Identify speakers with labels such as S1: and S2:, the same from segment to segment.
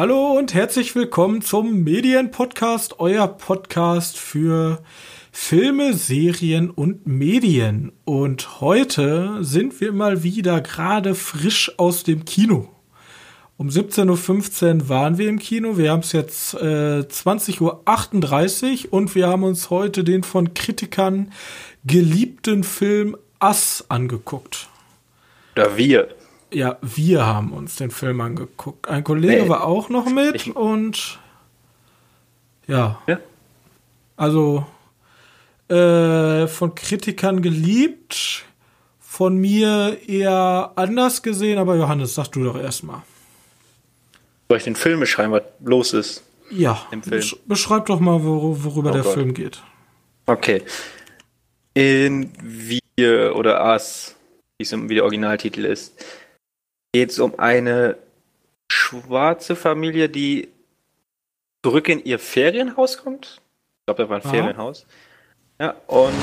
S1: Hallo und herzlich willkommen zum Medienpodcast, euer Podcast für Filme, Serien und Medien. Und heute sind wir mal wieder gerade frisch aus dem Kino. Um 17.15 Uhr waren wir im Kino. Wir haben es jetzt äh, 20.38 Uhr und wir haben uns heute den von Kritikern geliebten Film Ass angeguckt.
S2: Oder wir.
S1: Ja, wir haben uns den Film angeguckt. Ein Kollege nee. war auch noch mit ich, und ja. ja. Also äh, von Kritikern geliebt, von mir eher anders gesehen, aber Johannes, sag du doch erstmal.
S2: Soll ich den Film beschreiben, was los ist?
S1: Ja, besch beschreib doch mal, wor worüber oh der Gott. Film geht.
S2: Okay. In Wir oder As, wie der Originaltitel ist, geht es um eine schwarze Familie, die zurück in ihr Ferienhaus kommt. Ich glaube, da war ein Aha. Ferienhaus. Ja, und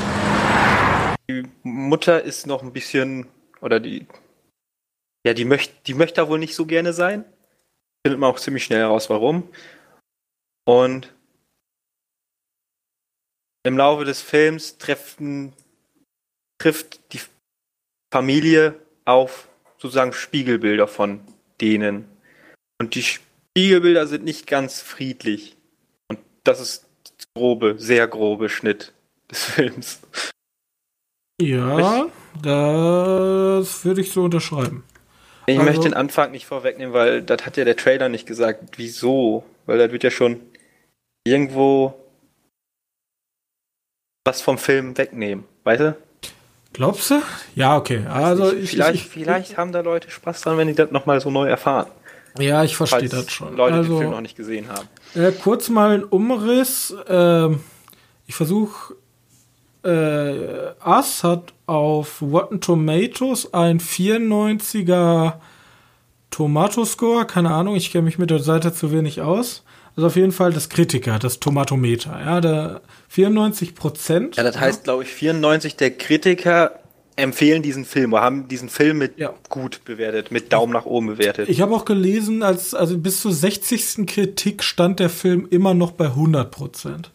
S2: die Mutter ist noch ein bisschen, oder die, ja, die möchte, die möchte da wohl nicht so gerne sein. Findet man auch ziemlich schnell heraus, warum. Und im Laufe des Films treffen, trifft die Familie auf sozusagen Spiegelbilder von denen. Und die Spiegelbilder sind nicht ganz friedlich. Und das ist grobe, sehr grobe Schnitt des Films.
S1: Ja, das würde ich so unterschreiben.
S2: Ich also, möchte den Anfang nicht vorwegnehmen, weil das hat ja der Trailer nicht gesagt. Wieso? Weil das wird ja schon irgendwo was vom Film wegnehmen, weißt du?
S1: Glaubst du? Ja, okay. Also
S2: ich, vielleicht, ich, vielleicht haben da Leute Spaß dran, wenn die das nochmal so neu erfahren.
S1: Ja, ich verstehe das schon.
S2: Leute, also, die den Film noch nicht gesehen haben.
S1: Äh, kurz mal ein Umriss. Äh, ich versuche. Äh, Us hat auf Rotten Tomatoes ein 94er Tomatoscore. Keine Ahnung, ich kenne mich mit der Seite zu wenig aus. Also auf jeden Fall das Kritiker, das Tomatometer. Ja, der 94 Prozent.
S2: Ja, das heißt, glaube ich, 94 der Kritiker empfehlen diesen Film oder haben diesen Film mit ja. gut bewertet, mit Daumen nach oben bewertet.
S1: Ich habe auch gelesen, als also bis zur 60. Kritik stand der Film immer noch bei 100 Prozent.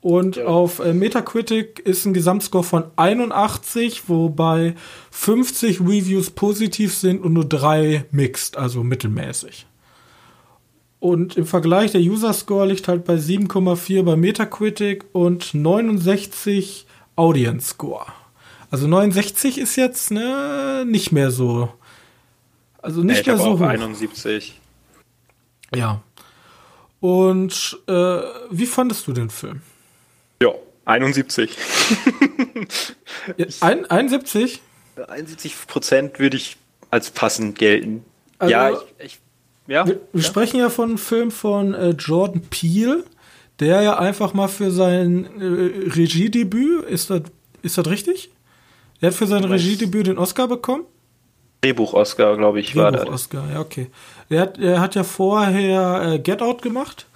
S1: Und ja. auf äh, Metacritic ist ein Gesamtscore von 81, wobei 50 Reviews positiv sind und nur drei mixed, also mittelmäßig. Und im Vergleich, der User Score liegt halt bei 7,4 bei Metacritic und 69 Audience Score. Also 69 ist jetzt ne, nicht mehr so. Also nicht nee, mehr so
S2: hoch. 71.
S1: Ja. Und äh, wie fandest du den Film?
S2: Ja, 71.
S1: Ein, 71?
S2: 71 Prozent würde ich als passend gelten. Also, ja, ich, ich
S1: ja. Wir, wir ja. sprechen ja von einem Film von äh, Jordan Peele, der ja einfach mal für sein äh, Regiedebüt, ist das, ist das richtig? Er hat für sein Regiedebüt den Oscar bekommen?
S2: Drehbuch-Oscar, glaube ich,
S1: Drehbuch war das. Drehbuch-Oscar, ja, okay. Er hat, er hat ja vorher äh, Get Out gemacht.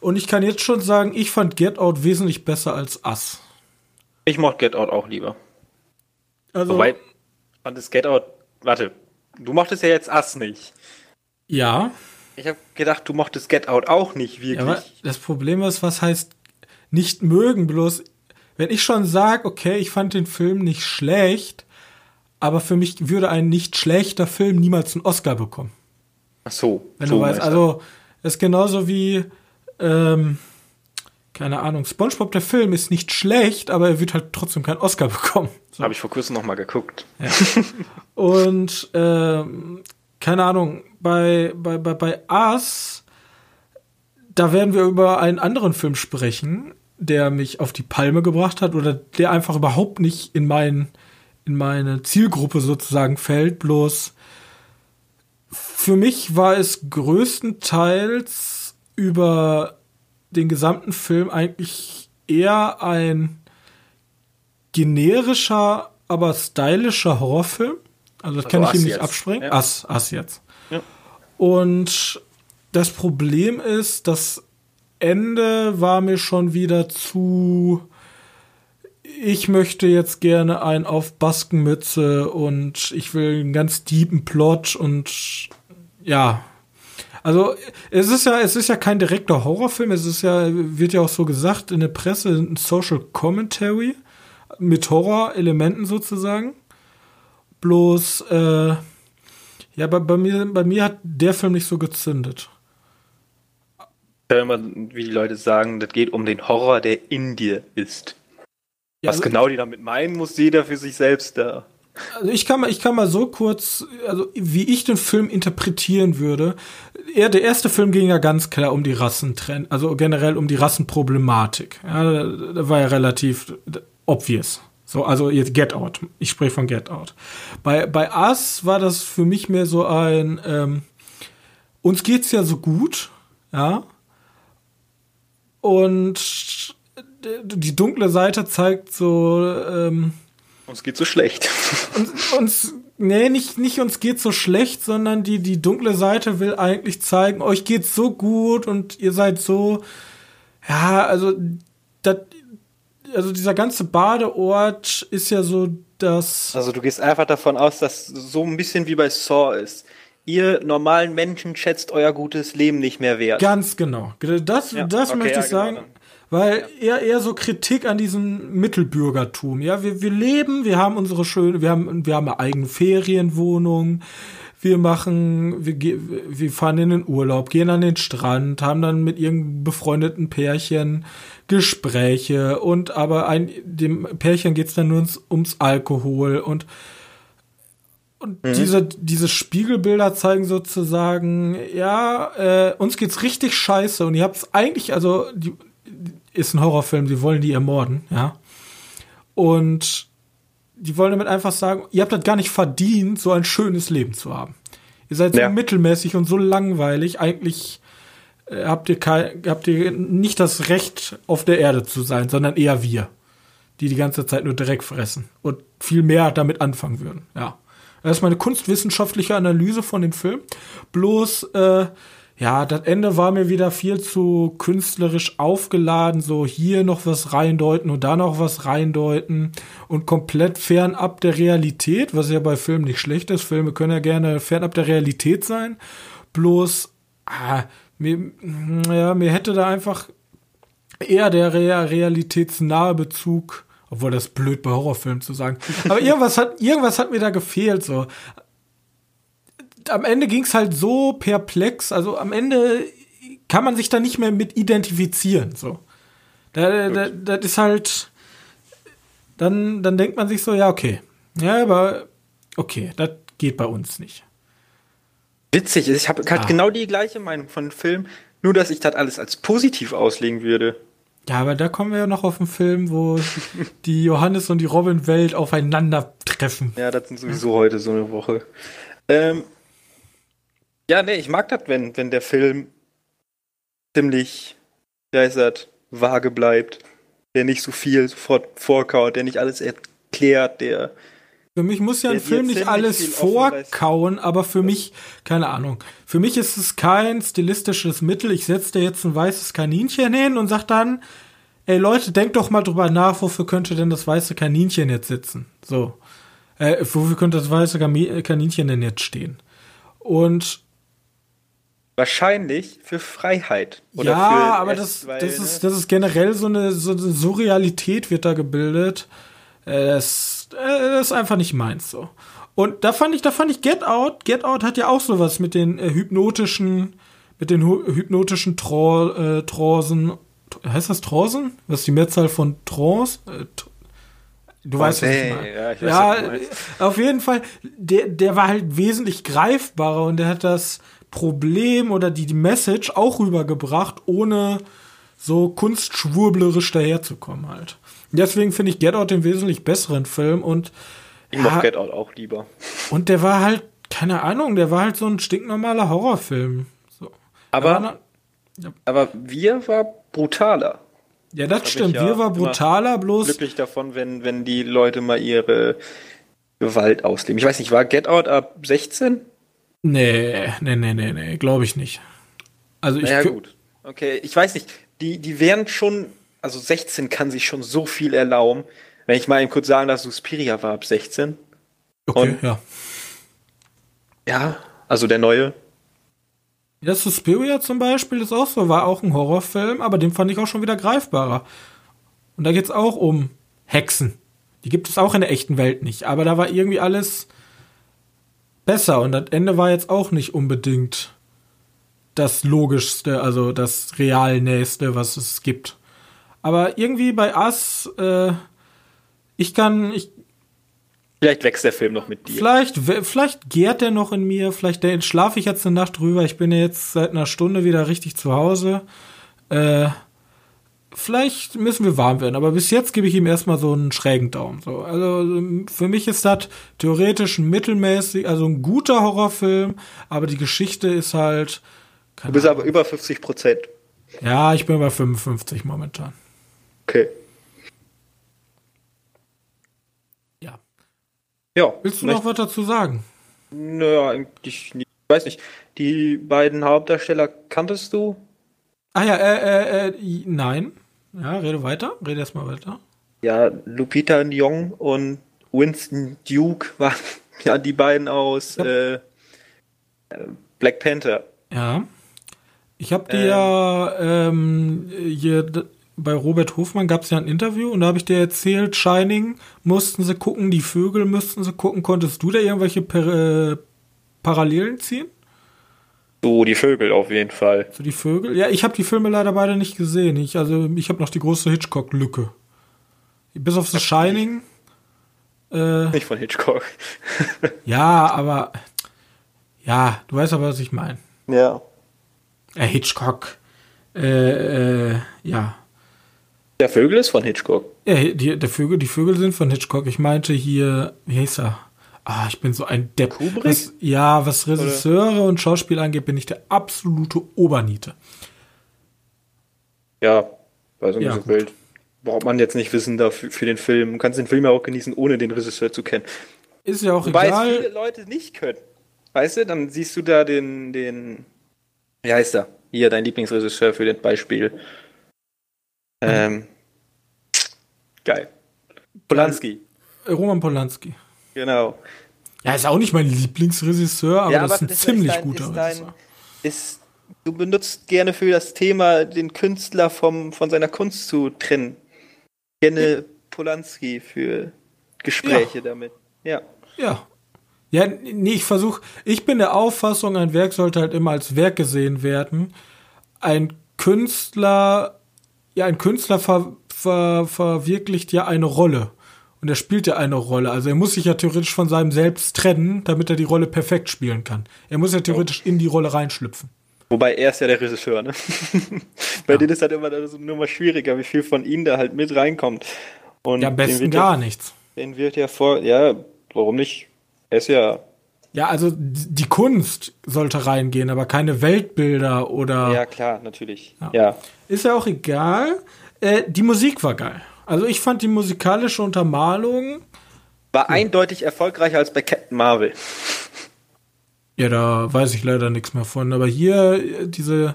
S1: Und ich kann jetzt schon sagen, ich fand Get Out wesentlich besser als Us.
S2: Ich mochte Get Out auch lieber. Also, Wobei, fand es Get Out, warte, du mochtest ja jetzt Us nicht.
S1: Ja.
S2: Ich habe gedacht, du mochtest Get Out auch nicht wirklich. Ja, aber
S1: das Problem ist, was heißt nicht mögen, bloß wenn ich schon sage, okay, ich fand den Film nicht schlecht, aber für mich würde ein nicht schlechter Film niemals einen Oscar bekommen.
S2: Ach so.
S1: Wenn
S2: so
S1: du weißt, also ist genauso wie ähm, keine Ahnung, SpongeBob der Film ist nicht schlecht, aber er wird halt trotzdem keinen Oscar bekommen.
S2: So. Habe ich vor kurzem noch mal geguckt.
S1: Ja. Und ähm, keine Ahnung, bei, bei, bei, bei Us, da werden wir über einen anderen Film sprechen, der mich auf die Palme gebracht hat oder der einfach überhaupt nicht in, mein, in meine Zielgruppe sozusagen fällt. Bloß für mich war es größtenteils über den gesamten Film eigentlich eher ein generischer, aber stylischer Horrorfilm. Also das also kann ich ihm nicht jetzt. abspringen. Ja. Ass, Ass jetzt. Ja. Und das Problem ist, das Ende war mir schon wieder zu. Ich möchte jetzt gerne ein auf Baskenmütze und ich will einen ganz deepen Plot und ja. Also es ist ja, es ist ja kein direkter Horrorfilm, es ist ja, wird ja auch so gesagt in der Presse, ein Social Commentary mit Horrorelementen sozusagen. Bloß, äh, ja, bei, bei, mir, bei mir hat der Film nicht so gezündet.
S2: Ja, immer, wie die Leute sagen, das geht um den Horror, der in dir ist. Ja, Was also, genau die damit meinen, muss jeder für sich selbst da.
S1: Also ich kann mal, ich kann mal so kurz, also wie ich den Film interpretieren würde. Er, der erste Film ging ja ganz klar um die Rassentrend, also generell um die Rassenproblematik. Ja, da, da war ja relativ obvious. So, also jetzt Get Out. Ich spreche von Get Out. Bei, bei Us war das für mich mehr so ein, ähm, uns geht's ja so gut, ja. Und die dunkle Seite zeigt so, ähm,
S2: uns geht so schlecht.
S1: Uns, uns, nee, nicht, nicht uns geht so schlecht, sondern die, die dunkle Seite will eigentlich zeigen, euch geht's so gut und ihr seid so, ja, also, also dieser ganze Badeort ist ja so das.
S2: Also du gehst einfach davon aus, dass so ein bisschen wie bei Saw ist. Ihr normalen Menschen schätzt euer gutes Leben nicht mehr wert.
S1: Ganz genau. Das, ja, das okay, möchte ich ja, genau sagen. Weil eher, eher so Kritik an diesem Mittelbürgertum. Ja, wir, wir leben, wir haben unsere schöne, wir haben, wir haben eine eigene Ferienwohnung, wir machen, wir, wir fahren in den Urlaub, gehen an den Strand, haben dann mit irgendeinem befreundeten Pärchen Gespräche und aber ein, dem Pärchen geht's dann nur ums, ums Alkohol und und mhm. diese, diese Spiegelbilder zeigen sozusagen, ja, äh, uns geht's richtig scheiße und ihr habt's eigentlich, also die, ist ein Horrorfilm, sie wollen die ermorden, ja. Und die wollen damit einfach sagen, ihr habt das gar nicht verdient, so ein schönes Leben zu haben. Ihr seid so ja. mittelmäßig und so langweilig, eigentlich habt, ihr kein, habt ihr nicht das Recht, auf der Erde zu sein, sondern eher wir, die die ganze Zeit nur Dreck fressen und viel mehr damit anfangen würden, ja. Das ist meine kunstwissenschaftliche Analyse von dem Film. Bloß, äh, ja, das Ende war mir wieder viel zu künstlerisch aufgeladen, so hier noch was reindeuten und da noch was reindeuten und komplett fernab der Realität, was ja bei Filmen nicht schlecht ist. Filme können ja gerne fernab der Realität sein. Bloß, ah, mir, ja, mir hätte da einfach eher der realitätsnahe Bezug obwohl das blöd bei Horrorfilmen zu sagen. Aber irgendwas hat, irgendwas hat mir da gefehlt, so am Ende ging es halt so perplex, also am Ende kann man sich da nicht mehr mit identifizieren, so. Da, da, das ist halt, dann, dann denkt man sich so, ja, okay. Ja, aber okay, das geht bei uns nicht.
S2: Witzig, ich habe ah. genau die gleiche Meinung von dem Film, nur dass ich das alles als positiv auslegen würde.
S1: Ja, aber da kommen wir ja noch auf einen Film, wo die Johannes und die Robin-Welt aufeinandertreffen.
S2: Ja, das sind sowieso heute so eine Woche. Ähm, ja, nee, ich mag das, wenn, wenn der Film ziemlich, wie heißt das, vage bleibt. Der nicht so viel sofort vorkaut, der nicht alles erklärt, der.
S1: Für mich muss ja ein Film nicht alles vorkauen, aber für mich, keine Ahnung. Für mich ist es kein stilistisches Mittel. Ich setze da jetzt ein weißes Kaninchen hin und sag dann, ey Leute, denkt doch mal drüber nach, wofür könnte denn das weiße Kaninchen jetzt sitzen? So. Äh, wofür könnte das weiße Kaninchen denn jetzt stehen? Und
S2: Wahrscheinlich für Freiheit.
S1: Oder ja, für aber das, weil, das, ist, ne? das ist generell so eine, so eine Surrealität wird da gebildet. Es, das ist einfach nicht meins so. Und da fand ich, da fand ich Get Out. Get Out hat ja auch sowas mit den äh, hypnotischen, mit den hypnotischen Tro äh, Transen. Heißt das Transen? Was ist die Mehrzahl von Trance? Äh, Du weißt, was ich meine. Ja, ich weiß, ja auf jeden Fall, der, der war halt wesentlich greifbarer und der hat das, Problem oder die, die Message auch rübergebracht, ohne so kunstschwurblerisch daherzukommen halt. Deswegen finde ich Get Out den wesentlich besseren Film und
S2: ich ja, Get Out auch lieber.
S1: Und der war halt, keine Ahnung, der war halt so ein stinknormaler Horrorfilm. So.
S2: Aber, aber, ja. aber wir war brutaler.
S1: Ja, das, das stimmt. Ja wir war brutaler, bloß.
S2: Glücklich davon, wenn, wenn die Leute mal ihre Gewalt ausleben. Ich weiß nicht, war Get Out ab 16?
S1: Nee, nee, nee, nee, nee, glaube ich nicht.
S2: Also ich. Ja, naja, gut. Okay, ich weiß nicht. Die, die wären schon, also 16 kann sich schon so viel erlauben. Wenn ich mal eben kurz sagen darf, Suspiria war ab 16.
S1: Okay, Und, ja.
S2: Ja, also der neue.
S1: Ja, Suspiria zum Beispiel ist auch so, war auch ein Horrorfilm, aber den fand ich auch schon wieder greifbarer. Und da geht's auch um Hexen. Die gibt es auch in der echten Welt nicht, aber da war irgendwie alles besser und das Ende war jetzt auch nicht unbedingt das logischste, also das realnächste, was es gibt. Aber irgendwie bei Us, äh, ich kann, ich.
S2: Vielleicht wächst der Film noch mit dir.
S1: Vielleicht, vielleicht gärt der noch in mir, vielleicht schlafe ich jetzt eine Nacht drüber. Ich bin ja jetzt seit einer Stunde wieder richtig zu Hause. Äh, vielleicht müssen wir warm werden, aber bis jetzt gebe ich ihm erstmal so einen schrägen Daumen. So, also für mich ist das theoretisch ein mittelmäßig, also ein guter Horrorfilm, aber die Geschichte ist halt.
S2: Du bist Ahnung. aber über 50 Prozent.
S1: Ja, ich bin bei 55 momentan.
S2: Okay.
S1: Ja.
S2: Ja.
S1: Willst du noch was dazu sagen?
S2: Naja, eigentlich nicht. Ich weiß nicht. Die beiden Hauptdarsteller kanntest du?
S1: Ah ja, äh, äh, äh, nein. Ja, rede weiter. Rede erstmal weiter.
S2: Ja, Lupita Nyong und Winston Duke waren ja die beiden aus ja. Äh, Black Panther.
S1: Ja. Ich habe dir ja ähm, hier bei Robert Hofmann gab es ja ein Interview und da habe ich dir erzählt, Shining mussten sie gucken, die Vögel mussten sie gucken. Konntest du da irgendwelche per äh, Parallelen ziehen?
S2: So, die Vögel auf jeden Fall.
S1: So, die Vögel? Ja, ich habe die Filme leider beide nicht gesehen. Ich, also, ich habe noch die große Hitchcock-Lücke. Bis auf The Shining.
S2: Äh, nicht von Hitchcock.
S1: ja, aber. Ja, du weißt aber, was ich meine.
S2: Ja.
S1: Äh, Hitchcock. Äh, äh, ja.
S2: Der Vögel ist von Hitchcock.
S1: Ja, die, der Vögel, die Vögel sind von Hitchcock. Ich meinte hier, wie hieß er? Ah, ich bin so ein Depp.
S2: Kubrick?
S1: Was, ja, was Regisseure Oder? und Schauspiel angeht, bin ich der absolute Oberniete.
S2: Ja, ja, so wild. Braucht man jetzt nicht wissen dafür für den Film. Du kannst den Film ja auch genießen, ohne den Regisseur zu kennen.
S1: Ist ja auch
S2: Wobei
S1: egal.
S2: es viele Leute nicht können. Weißt du, dann siehst du da den, den, wie heißt er? Hier, dein Lieblingsregisseur für das Beispiel. Ähm, geil. Polanski.
S1: Roman Polanski.
S2: Genau.
S1: Ja, ist auch nicht mein Lieblingsregisseur, aber ja, das ist ein ziemlich ist dein, guter
S2: ist dein, ist, Du benutzt gerne für das Thema, den Künstler vom, von seiner Kunst zu trennen. Gerne ja. Polanski für Gespräche ja. damit. Ja.
S1: Ja. Ja, nee, ich versuche, ich bin der Auffassung, ein Werk sollte halt immer als Werk gesehen werden. Ein Künstler, ja, ein Künstler ver, ver, verwirklicht ja eine Rolle. Und er spielt ja eine Rolle. Also er muss sich ja theoretisch von seinem Selbst trennen, damit er die Rolle perfekt spielen kann. Er muss ja theoretisch in die Rolle reinschlüpfen.
S2: Wobei er ist ja der Regisseur, ne? Bei ja. denen ist halt immer das nur mal schwieriger, wie viel von ihnen da halt mit reinkommt.
S1: Und ja, am besten gar ja, nichts.
S2: Den wird ja vor, ja, warum nicht? Er ist ja.
S1: Ja, also die Kunst sollte reingehen, aber keine Weltbilder oder.
S2: Ja, klar, natürlich. Ja. ja.
S1: Ist ja auch egal. Äh, die Musik war geil. Also ich fand die musikalische Untermalung
S2: war ja. eindeutig erfolgreicher als bei Captain Marvel.
S1: Ja, da weiß ich leider nichts mehr von. Aber hier äh, diese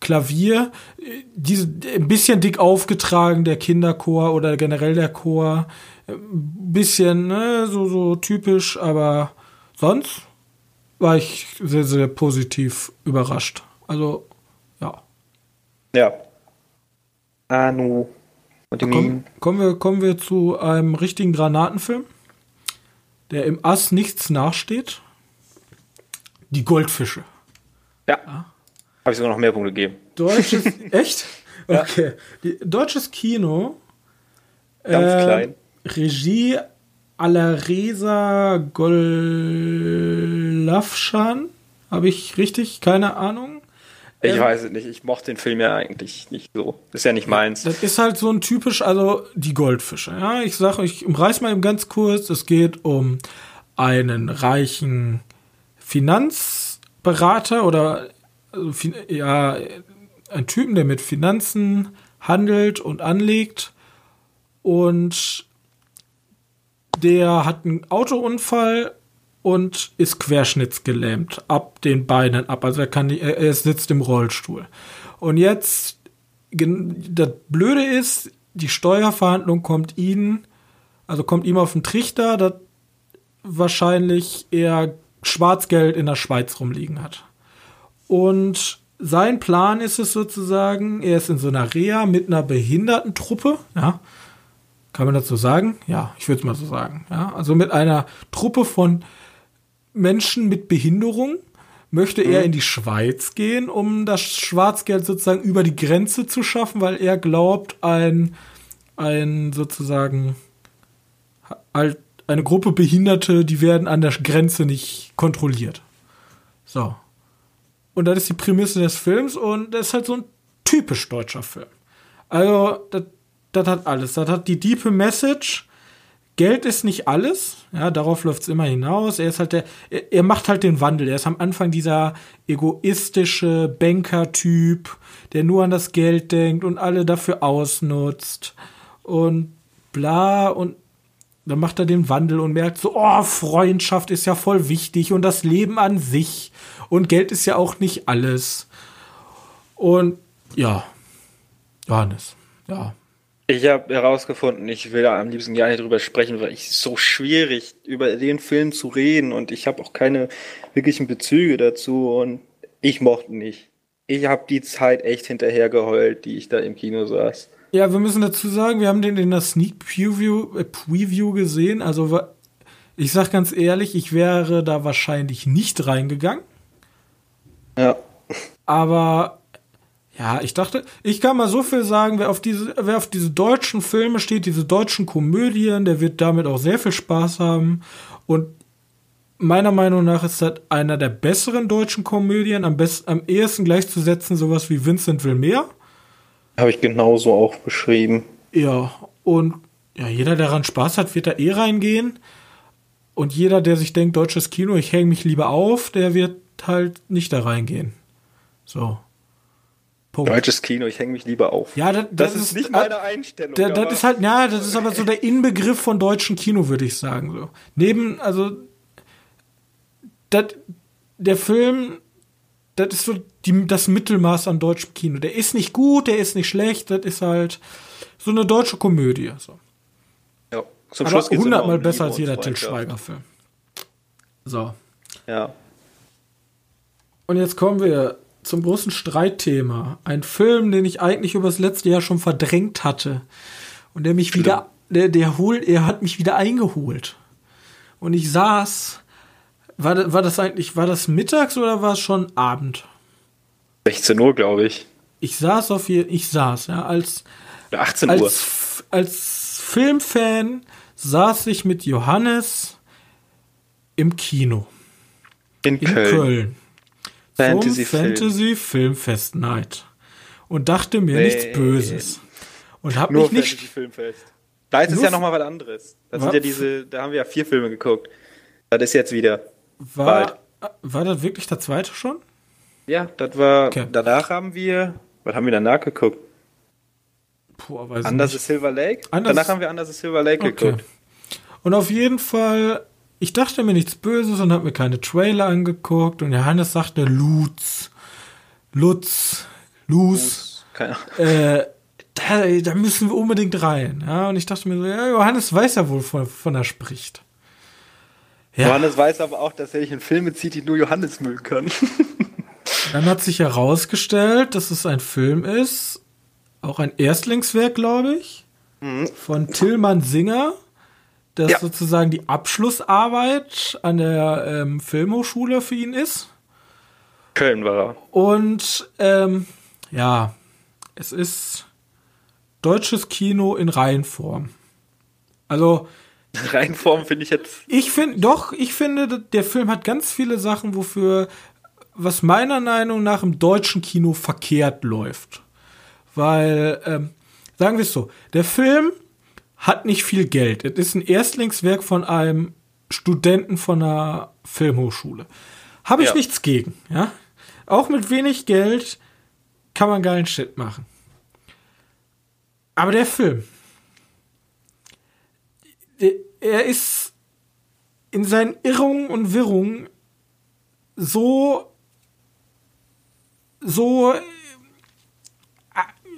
S1: Klavier, äh, diese ein bisschen dick aufgetragen, der Kinderchor oder generell der Chor, ein äh, bisschen ne, so so typisch, aber sonst war ich sehr sehr positiv überrascht. Also ja.
S2: Ja. Anu.
S1: Komm, kommen, wir, kommen wir zu einem richtigen Granatenfilm, der im Ass nichts nachsteht. Die Goldfische.
S2: Ja. ja. Habe ich sogar noch mehr Punkte gegeben.
S1: Deutsches, echt? Okay. Ja. deutsches Kino.
S2: Ganz äh, klein.
S1: Regie Alaresa Golafschan. Habe ich richtig? Keine Ahnung.
S2: Ich ähm, weiß es nicht. Ich mochte den Film ja eigentlich nicht so. Ist ja nicht meins.
S1: Das ist halt so ein typisch, also die Goldfische. Ja, ich sage, ich umreiß mal eben ganz kurz. Es geht um einen reichen Finanzberater oder also, ja, einen Typen, der mit Finanzen handelt und anlegt und der hat einen Autounfall und ist querschnittsgelähmt ab den Beinen ab. Also er kann nicht, er sitzt im Rollstuhl. Und jetzt, das Blöde ist, die Steuerverhandlung kommt ihn, also kommt ihm auf den Trichter, dass wahrscheinlich er Schwarzgeld in der Schweiz rumliegen hat. Und sein Plan ist es sozusagen, er ist in so einer Reha mit einer Behindertentruppe, ja. Kann man dazu sagen? Ja, ich würde es mal so sagen. Ja, also mit einer Truppe von Menschen mit Behinderung möchte er mhm. in die Schweiz gehen, um das Schwarzgeld sozusagen über die Grenze zu schaffen, weil er glaubt, ein, ein sozusagen eine Gruppe Behinderte, die werden an der Grenze nicht kontrolliert. So. Und das ist die Prämisse des Films und das ist halt so ein typisch deutscher Film. Also, das, das hat alles. Das hat die diepe Message. Geld ist nicht alles. Ja, darauf läuft es immer hinaus. Er ist halt der, er, er, macht halt den Wandel. Er ist am Anfang dieser egoistische Banker-Typ, der nur an das Geld denkt und alle dafür ausnutzt. Und bla. Und dann macht er den Wandel und merkt so, oh, Freundschaft ist ja voll wichtig und das Leben an sich und Geld ist ja auch nicht alles. Und ja, Johannes, ja.
S2: Ich habe herausgefunden, ich will da am liebsten gar nicht drüber sprechen, weil es so schwierig über den Film zu reden und ich habe auch keine wirklichen Bezüge dazu und ich mochte nicht. Ich habe die Zeit echt hinterher geheult, die ich da im Kino saß.
S1: Ja, wir müssen dazu sagen, wir haben den in der Sneak Preview, äh, Preview gesehen. Also ich sag ganz ehrlich, ich wäre da wahrscheinlich nicht reingegangen.
S2: Ja.
S1: Aber ja, ich dachte, ich kann mal so viel sagen, wer auf diese, wer auf diese deutschen Filme steht, diese deutschen Komödien, der wird damit auch sehr viel Spaß haben. Und meiner Meinung nach ist das einer der besseren deutschen Komödien, am besten, am ehesten gleichzusetzen, sowas wie Vincent will mehr.
S2: Habe ich genauso auch beschrieben.
S1: Ja, und ja, jeder, der daran Spaß hat, wird da eh reingehen. Und jeder, der sich denkt, deutsches Kino, ich hänge mich lieber auf, der wird halt nicht da reingehen. So.
S2: Punkt. Deutsches Kino, ich hänge mich lieber auf.
S1: Ja, das, das, das ist, nicht meine Einstellung. Das, das ist halt, ja, das ist aber so der Inbegriff von deutschem Kino, würde ich sagen. So. Neben, also, das, der Film das ist so die, das Mittelmaß an deutschem Kino. Der ist nicht gut, der ist nicht schlecht, das ist halt so eine deutsche Komödie. So.
S2: Ja,
S1: zum Aber Schluss hundertmal um besser als jeder Till Schweiger-Film. So.
S2: Ja.
S1: Und jetzt kommen wir zum großen Streitthema. Ein Film, den ich eigentlich über das letzte Jahr schon verdrängt hatte. Und der mich Schlimm. wieder, der, der holt, er hat mich wieder eingeholt. Und ich saß war, das, war das eigentlich, war das mittags oder war es schon Abend?
S2: 16 Uhr, glaube ich.
S1: Ich saß auf hier, ich saß, ja, als,
S2: 18
S1: Uhr. Als, als Filmfan saß ich mit Johannes im Kino.
S2: In, in Köln. Köln.
S1: Fantasy, zum Fantasy Filmfest Night. Und dachte mir nee. nichts Böses. Und hab Nur mich nicht. Fantasy
S2: Filmfest. Da ist es ja nochmal was anderes. Das sind ja diese, da haben wir ja vier Filme geguckt. Das ist jetzt wieder.
S1: War, war das wirklich der zweite schon?
S2: Ja, das war. Okay. Danach haben wir. Was haben wir danach geguckt?
S1: Puh, weiß
S2: Under the Silver Lake?
S1: Anders
S2: danach haben wir Under the Silver Lake okay. geguckt.
S1: Und auf jeden Fall, ich dachte mir nichts Böses und habe mir keine Trailer angeguckt. Und Johannes sagte Lutz, Lutz, Luz. Äh, da, da, müssen wir unbedingt rein. Ja, und ich dachte mir so, ja, Johannes weiß ja wohl, von, von er spricht.
S2: Ja. Johannes weiß aber auch, dass er sich in Filme zieht, die nur Johannes mögen kann.
S1: Dann hat sich herausgestellt, dass es ein Film ist, auch ein Erstlingswerk, glaube ich, mhm. von Tillmann Singer, das ja. sozusagen die Abschlussarbeit an der ähm, Filmhochschule für ihn ist.
S2: Köln war er.
S1: Und ähm, ja, es ist deutsches Kino in Reihenform. Also
S2: Reinform finde ich jetzt.
S1: Ich finde, doch, ich finde, der Film hat ganz viele Sachen, wofür, was meiner Meinung nach im deutschen Kino verkehrt läuft. Weil, ähm, sagen wir es so, der Film hat nicht viel Geld. Es ist ein Erstlingswerk von einem Studenten von einer Filmhochschule. Habe ich ja. nichts gegen, ja. Auch mit wenig Geld kann man geilen Shit machen. Aber der Film, er ist in seinen Irrungen und Wirrungen so so äh,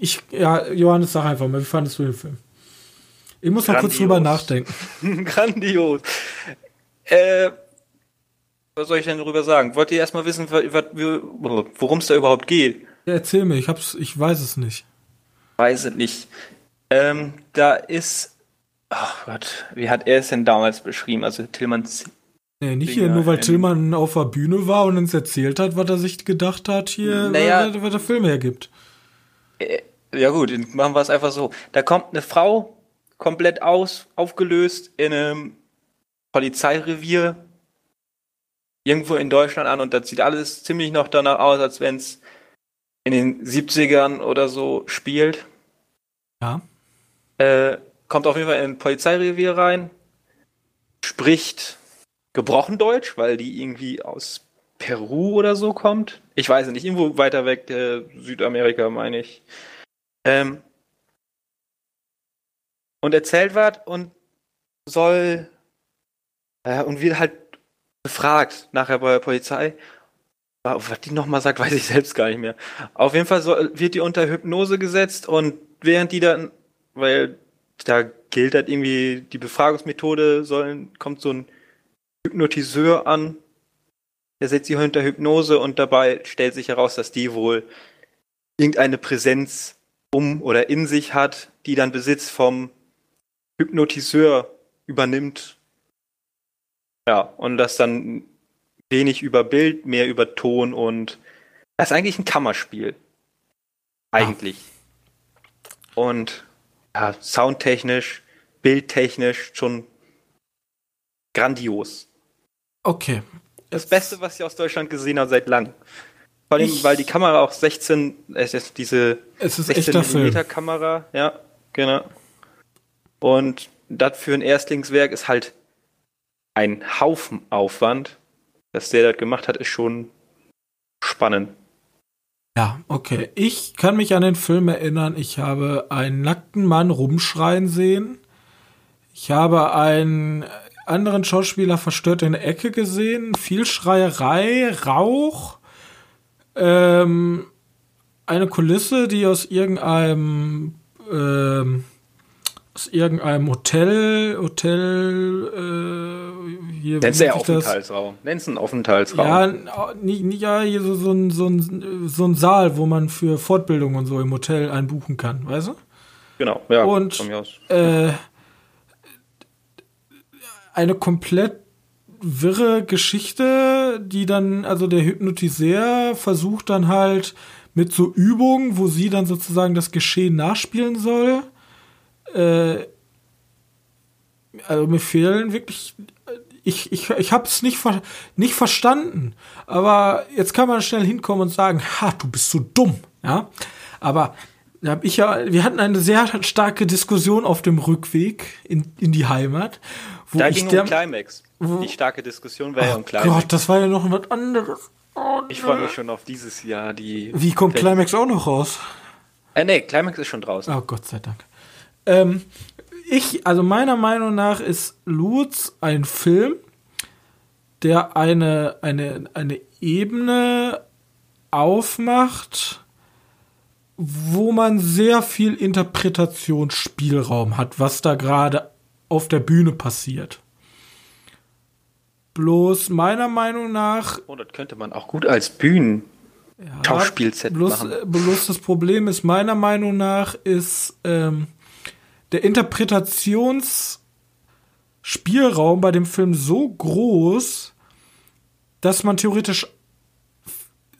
S1: ich ja Johannes sag einfach mal wie fandest du den Film ich muss mal kurz drüber nachdenken
S2: grandios äh, Was soll ich denn darüber sagen? Wollt ihr erstmal wissen, worum es da überhaupt geht?
S1: Ja, erzähl mir, ich hab's, ich weiß es nicht.
S2: Weiß es nicht. Ähm, da ist, ach Gott, wie hat er es denn damals beschrieben? Also Tillmann
S1: Nee, nicht Dinger hier, nur weil Tillmann auf der Bühne war und uns erzählt hat, was er sich gedacht hat, hier, naja, was, was der Film hergibt.
S2: Äh, ja gut, machen wir es einfach so. Da kommt eine Frau, komplett aus, aufgelöst, in einem Polizeirevier irgendwo in Deutschland an und das sieht alles ziemlich noch danach aus, als wenn es in den 70ern oder so spielt.
S1: Ja.
S2: Äh, kommt auf jeden Fall in ein Polizeirevier rein, spricht gebrochen Deutsch, weil die irgendwie aus Peru oder so kommt. Ich weiß nicht, irgendwo weiter weg, äh, Südamerika meine ich. Ähm, und erzählt was und soll äh, und wird halt befragt nachher bei der Polizei. Was die nochmal sagt, weiß ich selbst gar nicht mehr. Auf jeden Fall soll, wird die unter Hypnose gesetzt und während die dann, weil da gilt halt irgendwie die Befragungsmethode, sollen, kommt so ein Hypnotiseur an, der setzt sie unter Hypnose und dabei stellt sich heraus, dass die wohl irgendeine Präsenz um oder in sich hat, die dann Besitz vom Hypnotiseur übernimmt. Ja, und das dann wenig über Bild, mehr über Ton und das ist eigentlich ein Kammerspiel. Eigentlich. Ja. Und ja, soundtechnisch, bildtechnisch schon grandios.
S1: Okay.
S2: Das Beste, was ich aus Deutschland gesehen habe seit langem. Vor allem, weil die Kamera auch 16, es ist diese
S1: es ist 16
S2: mm Kamera, ja, genau. Und das für ein Erstlingswerk ist halt ein Haufen Aufwand. Dass der das gemacht hat, ist schon spannend.
S1: Ja, okay. Ich kann mich an den Film erinnern. Ich habe einen nackten Mann rumschreien sehen. Ich habe einen anderen Schauspieler verstört in der Ecke gesehen. Viel Schreierei, Rauch. Ähm, eine Kulisse, die aus irgendeinem ähm, aus irgendeinem Hotel, Hotel,
S2: äh, hier. Nenn's ja Aufenthaltsraum. Nenn's einen Aufenthaltsraum.
S1: Ja, nicht, ja, hier so, so, ein, so, ein, so ein Saal, wo man für Fortbildung und so im Hotel einbuchen kann, weißt du?
S2: Genau, ja.
S1: Und, äh, eine komplett wirre Geschichte, die dann, also der Hypnotiseur versucht dann halt mit so Übungen, wo sie dann sozusagen das Geschehen nachspielen soll, äh, also mir fehlen wirklich ich, ich, ich habe es nicht, ver nicht verstanden. Aber jetzt kann man schnell hinkommen und sagen, ha, du bist so dumm, ja. Aber hab ich ja, wir hatten eine sehr starke Diskussion auf dem Rückweg in, in die Heimat.
S2: Wo da ging der, um Climax. Die starke Diskussion war ja um Climax. Gott,
S1: das war ja noch was anderes.
S2: Oh, ich freue mich schon auf dieses Jahr. Die
S1: Wie kommt Climax auch noch raus?
S2: Äh, nee, Climax ist schon draußen.
S1: Oh, Gott sei Dank. Ähm, ich, also meiner Meinung nach ist Lutz ein Film, der eine, eine, eine Ebene aufmacht, wo man sehr viel Interpretationsspielraum hat, was da gerade auf der Bühne passiert. Bloß meiner Meinung nach.
S2: Oh, das könnte man auch gut als Bühnen. Ja, Schauspielset
S1: bloß, machen. Bloß das Problem ist, meiner Meinung nach, ist ähm, der Interpretationsspielraum bei dem Film so groß, dass man theoretisch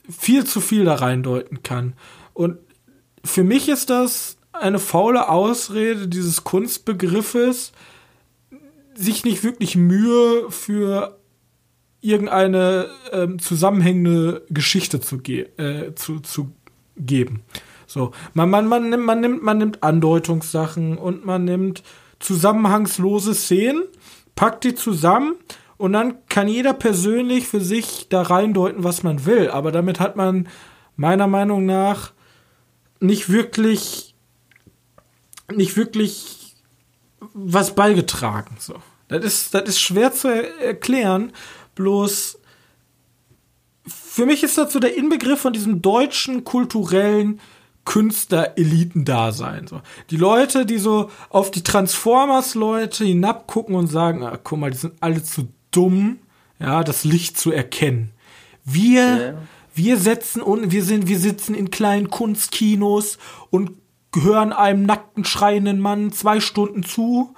S1: viel zu viel da reindeuten kann. Und für mich ist das eine faule Ausrede dieses Kunstbegriffes, sich nicht wirklich Mühe für irgendeine ähm, zusammenhängende Geschichte zu, ge äh, zu, zu geben. So, man, man, man, nimmt, man, nimmt, man nimmt Andeutungssachen und man nimmt zusammenhangslose Szenen, packt die zusammen und dann kann jeder persönlich für sich da reindeuten, was man will. Aber damit hat man meiner Meinung nach nicht wirklich, nicht wirklich was beigetragen. So. Das ist, das ist schwer zu er erklären, bloß für mich ist das so der Inbegriff von diesem deutschen kulturellen Künstler-Eliten-Dasein. So. Die Leute, die so auf die Transformers-Leute hinabgucken und sagen, ah, guck mal, die sind alle zu dumm, ja, das Licht zu erkennen. Wir, ja. wir setzen und wir sind, wir sitzen in kleinen Kunstkinos und hören einem nackten, schreienden Mann zwei Stunden zu,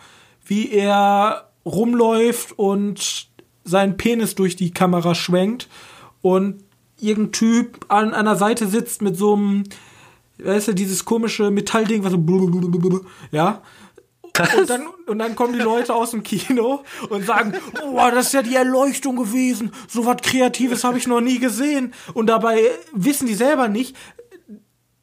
S1: wie er rumläuft und seinen Penis durch die Kamera schwenkt und irgendein Typ an einer Seite sitzt mit so einem, weißt du, dieses komische Metallding, was so, ja, und dann, und dann kommen die Leute aus dem Kino und sagen, oh, das ist ja die Erleuchtung gewesen. So was Kreatives habe ich noch nie gesehen. Und dabei wissen die selber nicht,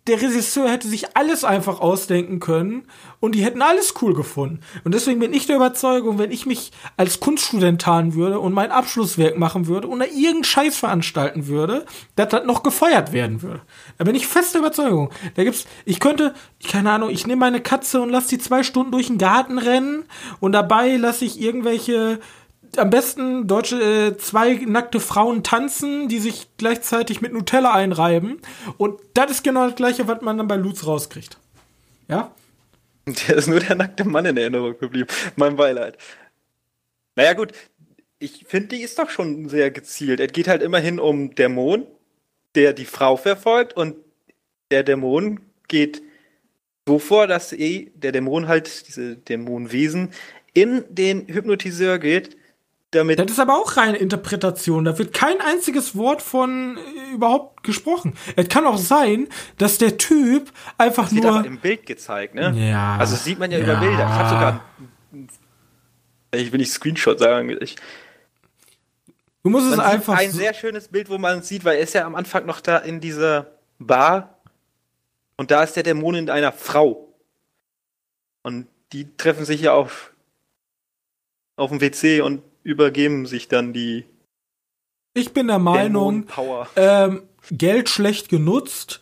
S1: der Regisseur hätte sich alles einfach ausdenken können und die hätten alles cool gefunden. Und deswegen bin ich der Überzeugung, wenn ich mich als Kunststudent tarnen würde und mein Abschlusswerk machen würde und da irgendeinen Scheiß veranstalten würde, dass das noch gefeuert werden würde. Da bin ich fester Überzeugung. Da gibt's, ich könnte, keine Ahnung, ich nehme meine Katze und lasse die zwei Stunden durch den Garten rennen und dabei lasse ich irgendwelche am besten deutsche äh, zwei nackte Frauen tanzen, die sich gleichzeitig mit Nutella einreiben. Und das ist genau das gleiche, was man dann bei Lutz rauskriegt. Ja?
S2: Der ist nur der nackte Mann in Erinnerung geblieben. Mein Beileid. Naja, gut. Ich finde, die ist doch schon sehr gezielt. Es geht halt immerhin um Dämon, der die Frau verfolgt und der Dämon geht so vor, dass eh der Dämon halt, diese Dämonwesen, in den Hypnotiseur geht damit.
S1: Das ist aber auch reine Interpretation. Da wird kein einziges Wort von äh, überhaupt gesprochen. Es kann auch sein, dass der Typ einfach das nur. Wird aber
S2: im Bild gezeigt, ne?
S1: Ja.
S2: Also das sieht man ja, ja. über Bilder. Ich habe sogar. Ich will nicht Screenshot sagen. Ich,
S1: du musst es einfach.
S2: Ein sehr schönes Bild, wo man sieht, weil er ist ja am Anfang noch da in dieser Bar und da ist der Dämon in einer Frau. Und die treffen sich ja auf, auf dem WC und übergeben sich dann die.
S1: Ich bin der Meinung, ähm, Geld schlecht genutzt,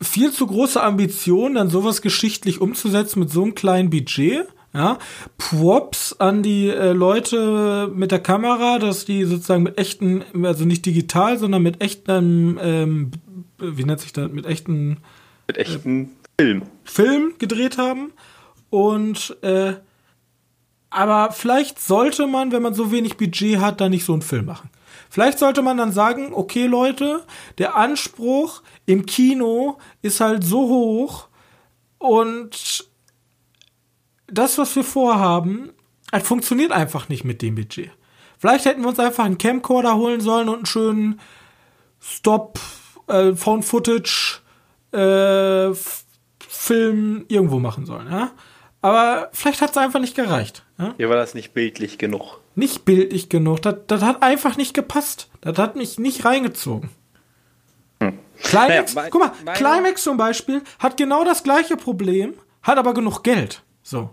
S1: viel zu große Ambition, dann sowas geschichtlich umzusetzen mit so einem kleinen Budget. Ja, Props an die äh, Leute mit der Kamera, dass die sozusagen mit echten, also nicht digital, sondern mit echten, ähm, wie nennt sich das, mit echten,
S2: mit echten äh, Film.
S1: Film gedreht haben. Und äh, aber vielleicht sollte man, wenn man so wenig Budget hat, da nicht so einen Film machen. Vielleicht sollte man dann sagen, okay Leute, der Anspruch im Kino ist halt so hoch und das, was wir vorhaben, halt funktioniert einfach nicht mit dem Budget. Vielleicht hätten wir uns einfach einen Camcorder holen sollen und einen schönen Stop, äh, Found Footage, äh, Film irgendwo machen sollen, ja? Aber vielleicht hat es einfach nicht gereicht. Ja?
S2: Hier war das nicht bildlich genug.
S1: Nicht bildlich genug. Das, das hat einfach nicht gepasst. Das hat mich nicht reingezogen. Hm. Climax, naja, guck mal, Climax zum Beispiel hat genau das gleiche Problem, hat aber genug Geld. So.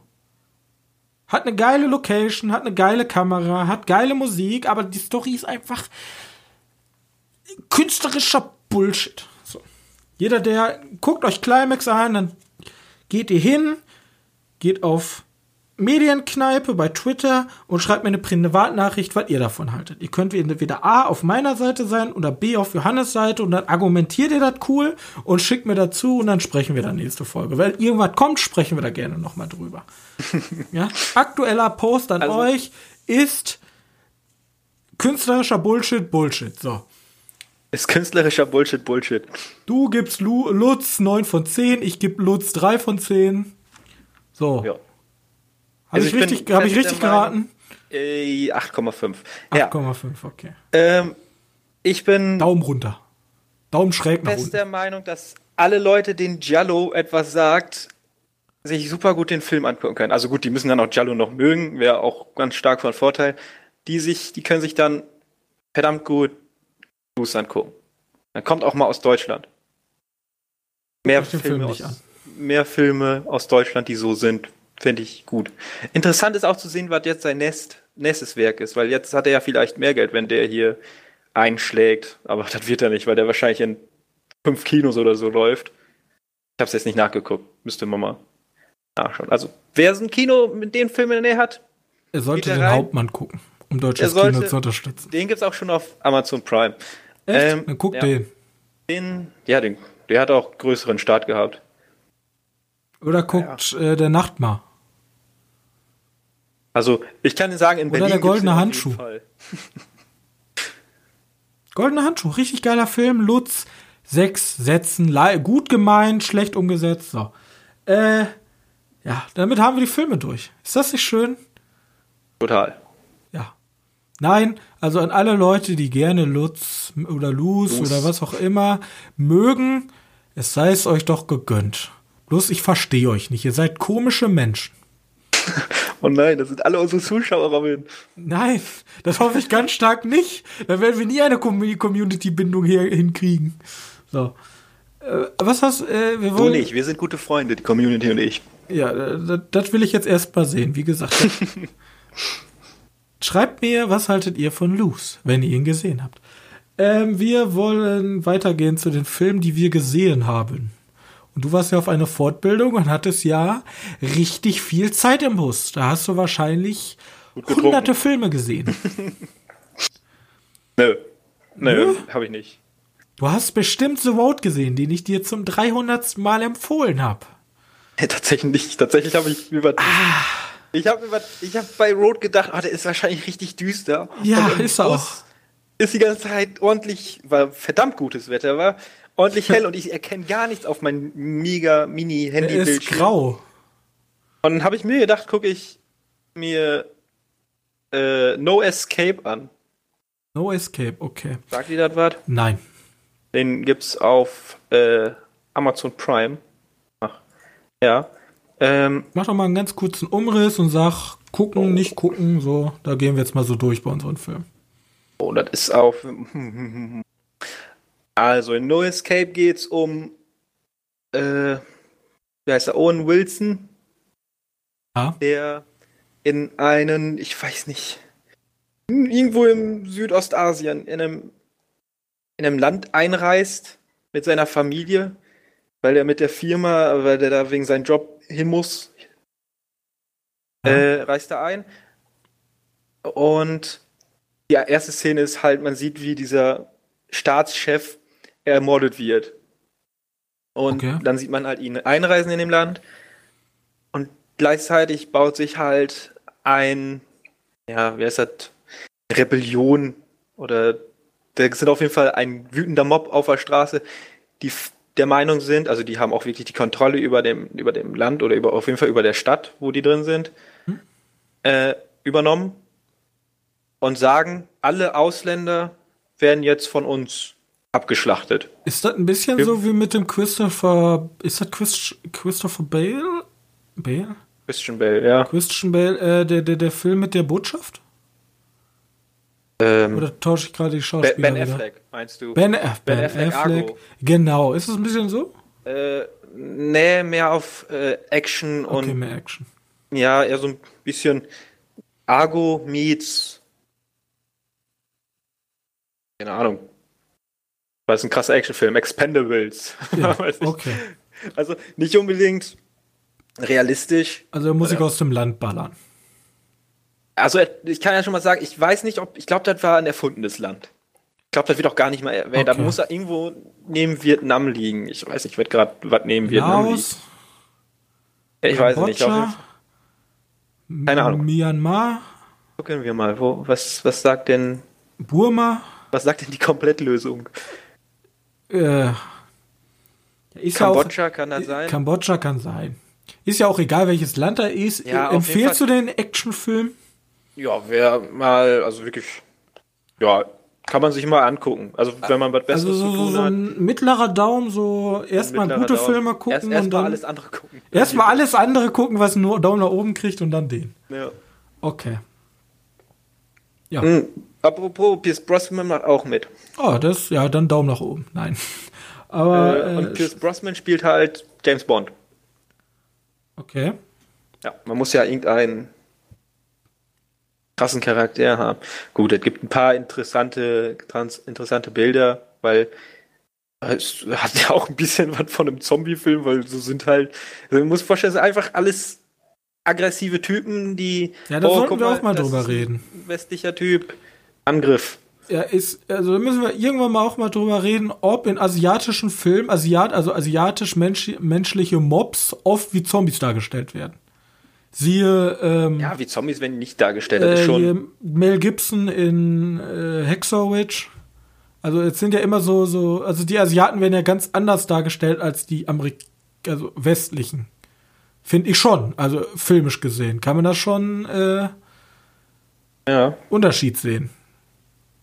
S1: Hat eine geile Location, hat eine geile Kamera, hat geile Musik, aber die Story ist einfach künstlerischer Bullshit. So. Jeder, der guckt euch Climax an, dann geht ihr hin, geht auf Medienkneipe bei Twitter und schreibt mir eine Privatnachricht, was ihr davon haltet. Ihr könnt entweder A auf meiner Seite sein oder B auf Johannes Seite und dann argumentiert ihr das cool und schickt mir dazu und dann sprechen wir dann nächste Folge. Weil irgendwas kommt, sprechen wir da gerne nochmal drüber. ja? Aktueller Post an also, euch ist künstlerischer Bullshit, Bullshit. So.
S2: Ist künstlerischer Bullshit, Bullshit.
S1: Du gibst Lu Lutz 9 von 10, ich gebe Lutz 3 von 10. So. Ja. Habe also ich, ich, richtig, hab ich richtig geraten?
S2: Äh, 8,5.
S1: 8,5, ja. okay.
S2: Ähm, ich bin.
S1: Daumen runter. Daumen schräg nach
S2: unten. Ich bin der Meinung, dass alle Leute, denen Giallo etwas sagt, sich super gut den Film angucken können. Also gut, die müssen dann auch Giallo noch mögen, wäre auch ganz stark von Vorteil. Die sich, die können sich dann verdammt gut Blues angucken. Dann kommt auch mal aus Deutschland. Mehr Filme Film aus, an mehr Filme aus Deutschland, die so sind. Finde ich gut. Interessant ist auch zu sehen, was jetzt sein Nest, nächstes Werk ist, weil jetzt hat er ja vielleicht mehr Geld, wenn der hier einschlägt. Aber das wird er nicht, weil der wahrscheinlich in fünf Kinos oder so läuft. Ich habe es jetzt nicht nachgeguckt. Müsste man mal nachschauen. Also, wer so ein Kino mit den Filmen in der Nähe hat,
S1: er sollte den rein. Hauptmann gucken, um deutsches sollte, Kino zu unterstützen.
S2: Den gibt es auch schon auf Amazon Prime.
S1: Echt? Ähm, Dann guck
S2: ja,
S1: den.
S2: Den, ja, den, der hat auch größeren Start gehabt.
S1: Oder guckt ja. äh, der Nachtmar.
S2: Also, ich kann Ihnen sagen, in
S1: Oder Berlin. Oder der goldene Handschuh. Goldene Handschuh, richtig geiler Film. Lutz, sechs Sätzen, gut gemeint, schlecht umgesetzt. So. Äh, ja, damit haben wir die Filme durch. Ist das nicht schön?
S2: Total.
S1: Ja. Nein, also an alle Leute, die gerne Lutz oder Luz, Luz. oder was auch immer mögen, es sei es euch doch gegönnt. Bloß ich verstehe euch nicht. Ihr seid komische Menschen.
S2: Oh nein, das sind alle unsere Zuschauer, Robin.
S1: Nein, das hoffe ich ganz stark nicht. Da werden wir nie eine Community-Bindung hier hinkriegen. So. Äh, was hast äh,
S2: wir wollen. Du nicht, wir sind gute Freunde, die Community und ich.
S1: Ja, das, das will ich jetzt erst mal sehen, wie gesagt. Schreibt mir, was haltet ihr von Loose, wenn ihr ihn gesehen habt. Ähm, wir wollen weitergehen zu den Filmen, die wir gesehen haben. Und du warst ja auf einer Fortbildung und hattest ja richtig viel Zeit im Bus. Da hast du wahrscheinlich hunderte Filme gesehen.
S2: Nö. Nö, Nö? habe ich nicht.
S1: Du hast bestimmt The Road gesehen, den ich dir zum 300. Mal empfohlen habe.
S2: Ja, tatsächlich nicht. Tatsächlich habe ich über. Ah. Ich habe hab bei Road gedacht, oh, der ist wahrscheinlich richtig düster.
S1: Ja, ist er auch.
S2: Ist die ganze Zeit ordentlich, war verdammt gutes Wetter, war ordentlich hell und ich erkenne gar nichts auf mein mega mini handy bildschirm
S1: ist grau.
S2: Und dann habe ich mir gedacht, gucke ich mir äh, No Escape an.
S1: No Escape, okay.
S2: Sagt ihr das was?
S1: Nein.
S2: Den gibt's auf äh, Amazon Prime. Ach, ja.
S1: Ähm, Mach doch mal einen ganz kurzen Umriss und sag, gucken, nicht gucken, so. Da gehen wir jetzt mal so durch bei unseren Filmen.
S2: Oh, das ist auf. Also in No Escape geht's um äh, wie heißt er, Owen Wilson,
S1: ah.
S2: der in einen, ich weiß nicht, irgendwo im Südostasien, in einem, in einem Land einreist mit seiner Familie, weil er mit der Firma, weil er da wegen seinem Job hin muss, ah. äh, reist er ein. Und die erste Szene ist halt, man sieht, wie dieser Staatschef ermordet wird. Und okay. dann sieht man halt ihn einreisen in dem Land. Und gleichzeitig baut sich halt ein, ja, wie heißt das, Rebellion oder da sind auf jeden Fall ein wütender Mob auf der Straße, die der Meinung sind, also die haben auch wirklich die Kontrolle über dem, über dem Land oder über, auf jeden Fall über der Stadt, wo die drin sind, hm? äh, übernommen und sagen, alle Ausländer werden jetzt von uns abgeschlachtet.
S1: Ist das ein bisschen ja. so wie mit dem Christopher, ist das Chris, Christopher Bale?
S2: Bale? Christian Bale, ja.
S1: Christian Bale, äh, der, der, der Film mit der Botschaft? Ähm, Oder tausche ich gerade die Schauspieler?
S2: Ben Affleck, meinst du?
S1: Ben, äh, ben, ben Affleck, Affleck. Genau. Ist es ein bisschen so?
S2: Äh, nee, mehr auf äh, Action
S1: okay,
S2: und.
S1: mehr Action.
S2: Ja, eher so ein bisschen Argo meets. Keine Ahnung. Weil es ein krasser Actionfilm, Expendables.
S1: Ja, okay.
S2: Also nicht unbedingt realistisch.
S1: Also Musik aus dem Land ballern.
S2: Also ich kann ja schon mal sagen, ich weiß nicht, ob ich glaube, das war ein erfundenes Land. Ich glaube, das wird auch gar nicht mal erwähnt. Okay. Da muss er irgendwo neben Vietnam liegen. Ich weiß nicht, ich werde gerade was neben Vietnam liegen. Ja, ich weiß nicht. Auf Keine Ahnung.
S1: Myanmar.
S2: Gucken wir mal, wo, was, was sagt denn.
S1: Burma.
S2: Was sagt denn die Komplettlösung?
S1: Äh,
S2: Kambodscha auch, kann das sein?
S1: Kambodscha kann sein. Ist ja auch egal, welches Land da ist. Ja, Empfehlst du den Actionfilm?
S2: Ja, wer mal, also wirklich, ja, kann man sich mal angucken. Also wenn man was Besseres also so, zu tun
S1: so
S2: hat.
S1: ein mittlerer Daumen, so erstmal gute Daumen. Filme gucken erst,
S2: erst und dann alles andere gucken.
S1: Erstmal alles andere gucken, was nur Daumen nach oben kriegt und dann den.
S2: Ja.
S1: Okay.
S2: Ja. Mhm. Apropos, Pierce Brosnan macht auch mit.
S1: Oh, das, ja, dann Daumen nach oben. Nein. Aber,
S2: äh, und äh, Pierce Brosnan spielt halt James Bond.
S1: Okay.
S2: Ja, man muss ja irgendeinen krassen Charakter haben. Gut, es gibt ein paar interessante, trans, interessante Bilder, weil es hat ja auch ein bisschen was von einem Zombie-Film, weil so sind halt, also man muss vorstellen, es ist einfach alles aggressive Typen, die.
S1: Ja, da oh, sollten wir auch mal drüber reden.
S2: Westlicher Typ. Angriff.
S1: Ja, ist, also da müssen wir irgendwann mal auch mal drüber reden, ob in asiatischen Filmen, Asiat, also asiatisch mensch, menschliche Mobs oft wie Zombies dargestellt werden. Siehe, ähm,
S2: Ja, wie Zombies werden nicht dargestellt, das äh, ist schon.
S1: Mel Gibson in äh, Hexor Witch Also es sind ja immer so, so, also die Asiaten werden ja ganz anders dargestellt als die Amerik also westlichen. Finde ich schon, also filmisch gesehen. Kann man da schon äh,
S2: Ja.
S1: Unterschied sehen?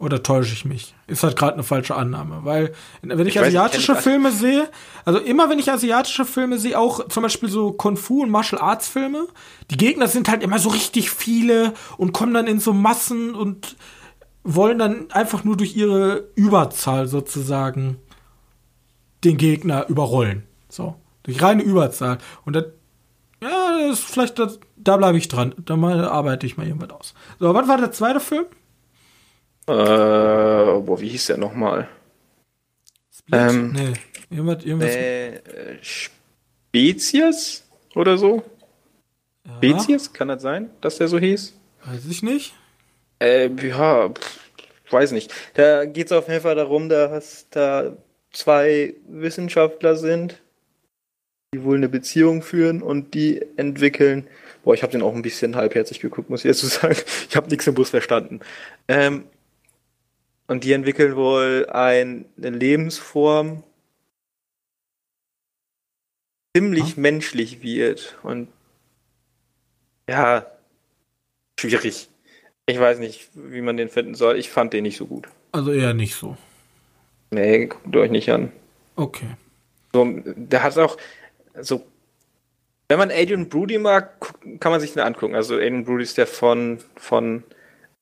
S1: Oder täusche ich mich? Ist halt gerade eine falsche Annahme. Weil, wenn ich,
S2: Ich weiß,
S1: asiatische
S2: kenn-
S1: Filme sehe, also immer wenn ich asiatische Filme sehe, auch zum Beispiel so Kung Fu und Martial Arts Filme, die Gegner sind halt immer so richtig viele und kommen dann in so Massen und wollen dann einfach nur durch ihre Überzahl sozusagen den Gegner überrollen. So. Durch reine Überzahl. Und das, ja, das ist vielleicht, das, da bleibe ich dran. Da mal arbeite ich mal irgendwas aus. So, was war der zweite Film?
S2: Äh, boah, wie hieß der nochmal?
S1: Split?
S2: Ähm,
S1: nee. Irgendwas, irgendwas.
S2: Äh, Spezies oder so?
S1: ja,
S2: Spezies? Kann das sein, dass der so hieß?
S1: Weiß ich nicht.
S2: Äh, ja, pff, weiß nicht. Da geht es auf jeden Fall darum, dass da zwei Wissenschaftler sind, die wohl eine Beziehung führen und die entwickeln. Boah, ich habe den auch ein bisschen halbherzig geguckt, muss ich jetzt so sagen. Ich habe nichts im Bus verstanden. Ähm, und die entwickeln wohl ein, eine Lebensform, ziemlich menschlich wird. Und ja, schwierig. Ich weiß nicht, wie man den finden soll. Ich fand den nicht so gut.
S1: Also eher nicht so.
S2: Nee, guckt euch nicht an.
S1: Okay.
S2: So, der hat auch so. Wenn man Adrian Brody mag, kann man sich den angucken. Also Adrian Brody ist der von von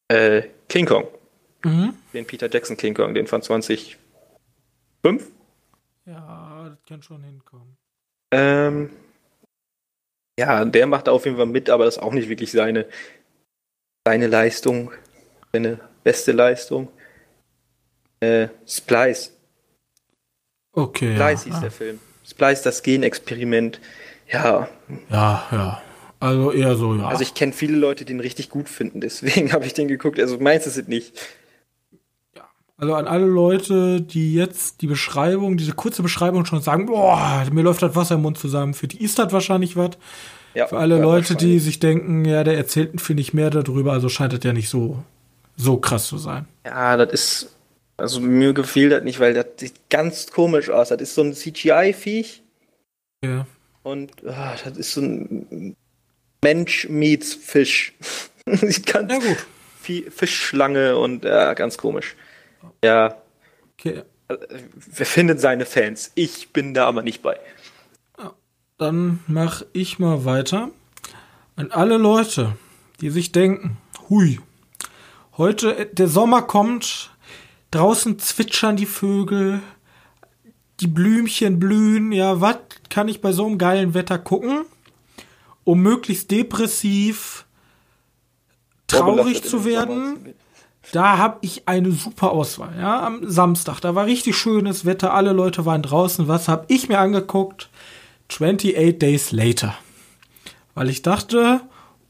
S2: äh, King Kong,
S1: Mhm.
S2: den Peter Jackson King Kong, den von 2005.
S1: Ja, das kann schon hinkommen.
S2: Ähm, ja, der macht auf jeden Fall mit, aber das ist auch nicht wirklich seine seine Leistung, seine beste Leistung. Äh, Splice.
S1: Okay.
S2: Splice
S1: ja.
S2: hieß der Film. Splice, das Genexperiment. Ja,
S1: Ja, ja. Also eher so, ja.
S2: also ich kenne viele Leute, die ihn richtig gut finden, deswegen habe ich den geguckt. Also meins ist es nicht.
S1: Also an alle Leute, die jetzt die Beschreibung, diese kurze Beschreibung schon sagen, boah, mir läuft das Wasser im Mund zusammen. Für die ist das wahrscheinlich was.
S2: Ja,
S1: Für alle
S2: ja,
S1: Leute, die sich denken, ja, der erzählt viel nicht mehr darüber, also scheint das ja nicht so, so krass zu sein.
S2: Ja, das ist. Also mir gefiel das nicht, weil das sieht ganz komisch aus. Das ist so ein CGI-Viech
S1: Ja.
S2: und ah, das ist so ein Mensch meets Fisch. sieht ganz
S1: Ja, gut.
S2: Fischschlange und ja, ganz komisch. Ja,
S1: Okay.
S2: wer findet seine Fans? Ich bin da aber nicht bei.
S1: Dann mach ich mal weiter. An alle Leute, die sich denken, hui, heute, der Sommer kommt, draußen zwitschern die Vögel, die Blümchen blühen, ja, was kann ich bei so einem geilen Wetter gucken, um möglichst depressiv, traurig zu werden? Da habe ich eine super Auswahl. Ja, am Samstag, da war richtig schönes Wetter, alle Leute waren draußen. Was habe ich mir angeguckt? 28 Days Later. Weil ich dachte,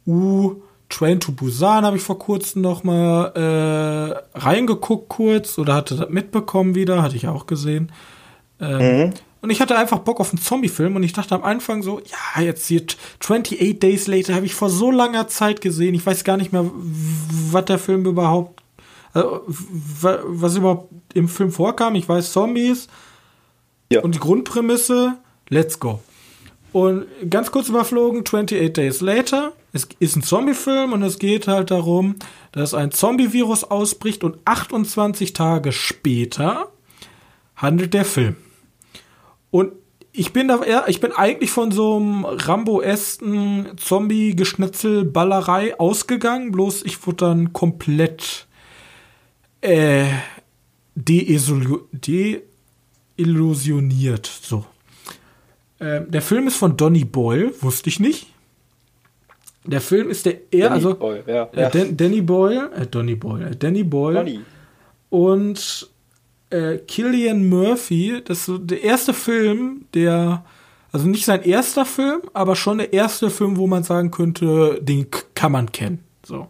S1: uh, Train to Busan habe ich vor kurzem noch mal äh, reingeguckt kurz oder hatte das mitbekommen wieder, hatte ich auch gesehen. Ähm, Und ich hatte einfach Bock auf einen Zombie-Film und ich dachte am Anfang so, ja, jetzt hier 28 Days Later habe ich vor so langer Zeit gesehen. Ich weiß gar nicht mehr, was der Film überhaupt, was überhaupt im Film vorkam. Ich weiß Zombies
S2: Ja.
S1: und die Grundprämisse, let's go. Und ganz kurz überflogen, 28 Days Later. Es ist ein Zombie-Film und es geht halt darum, dass ein Zombie-Virus ausbricht und 28 Tage später handelt der Film. Und ich bin da eher, ich bin eigentlich von so einem Rambo-esken Zombie-Geschnetzel-Ballerei ausgegangen, bloß ich wurde dann komplett äh, deillu- deillusioniert. So. Ähm, der Film ist von Donny Boyle, wusste ich nicht. Der Film ist der eher, also
S2: Boy, ja,
S1: äh,
S2: ja.
S1: Dan Danny Boyle, äh, Donny Boyle, äh, Danny Boyle
S2: Donny.
S1: und äh, Killian Murphy, das ist so der erste Film, der, also nicht sein erster Film, aber schon der erste Film, wo man sagen könnte, den kann man kennen. So.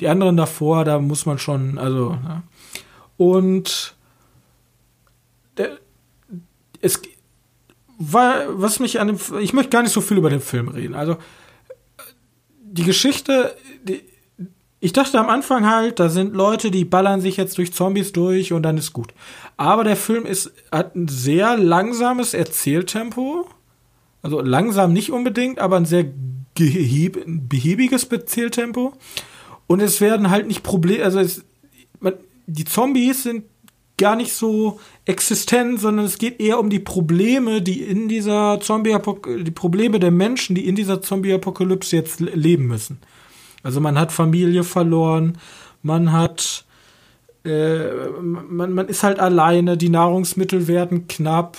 S1: Die anderen davor, da muss man schon, also, ja. Und der, es war, was mich an dem, ich möchte gar nicht so viel über den Film reden. Also, die Geschichte, die, ich dachte am Anfang halt, da sind Leute, die ballern sich jetzt durch Zombies durch und dann ist gut. Aber der Film ist, hat ein sehr langsames Erzähltempo. Also langsam nicht unbedingt, aber ein sehr behäbiges Erzähltempo. Und es werden halt nicht Probleme, also es, man, die Zombies sind gar nicht so existent, sondern es geht eher um die Probleme, die in dieser Zombie-Apokalypse, die Probleme der Menschen, die in dieser Zombie-Apokalypse jetzt leben müssen. Also man hat Familie verloren, man hat, äh, man, man ist halt alleine, die Nahrungsmittel werden knapp,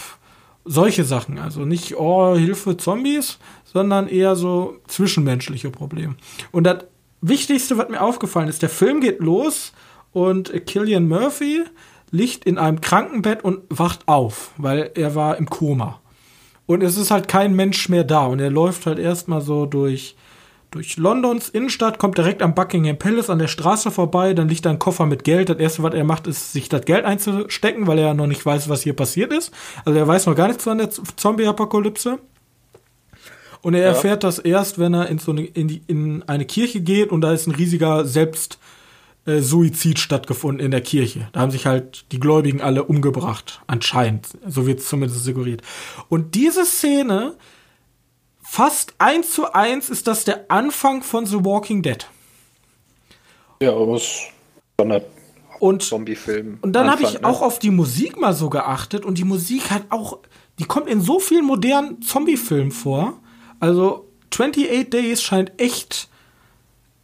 S1: solche Sachen. Also nicht, oh, Hilfe Zombies, sondern eher so zwischenmenschliche Probleme. Und das Wichtigste, was mir aufgefallen ist, der Film geht los und Killian Murphy liegt in einem Krankenbett und wacht auf, weil er war im Koma. Und es ist halt kein Mensch mehr da und er läuft halt erstmal so durch durch Londons Innenstadt, kommt direkt am Buckingham Palace an der Straße vorbei, dann liegt da ein Koffer mit Geld. Das erste, was er macht, ist, sich das Geld einzustecken, weil er ja noch nicht weiß, was hier passiert ist. Also er weiß noch gar nichts von der Zombie-Apokalypse. Und er ja. erfährt das erst, wenn er in so eine, in, die, in eine Kirche geht und da ist ein riesiger Selbstsuizid äh, stattgefunden in der Kirche. Da haben sich halt die Gläubigen alle umgebracht, anscheinend. So wird es zumindest suggeriert. Und diese Szene fast eins zu eins ist das der Anfang von The Walking Dead.
S2: Ja, aber es Standard
S1: und Zombie-Film. Und dann habe ich ne? auch auf die Musik mal so geachtet und die Musik hat auch, die kommt in so vielen modernen Zombie-Filmen vor. Also 28 Days scheint echt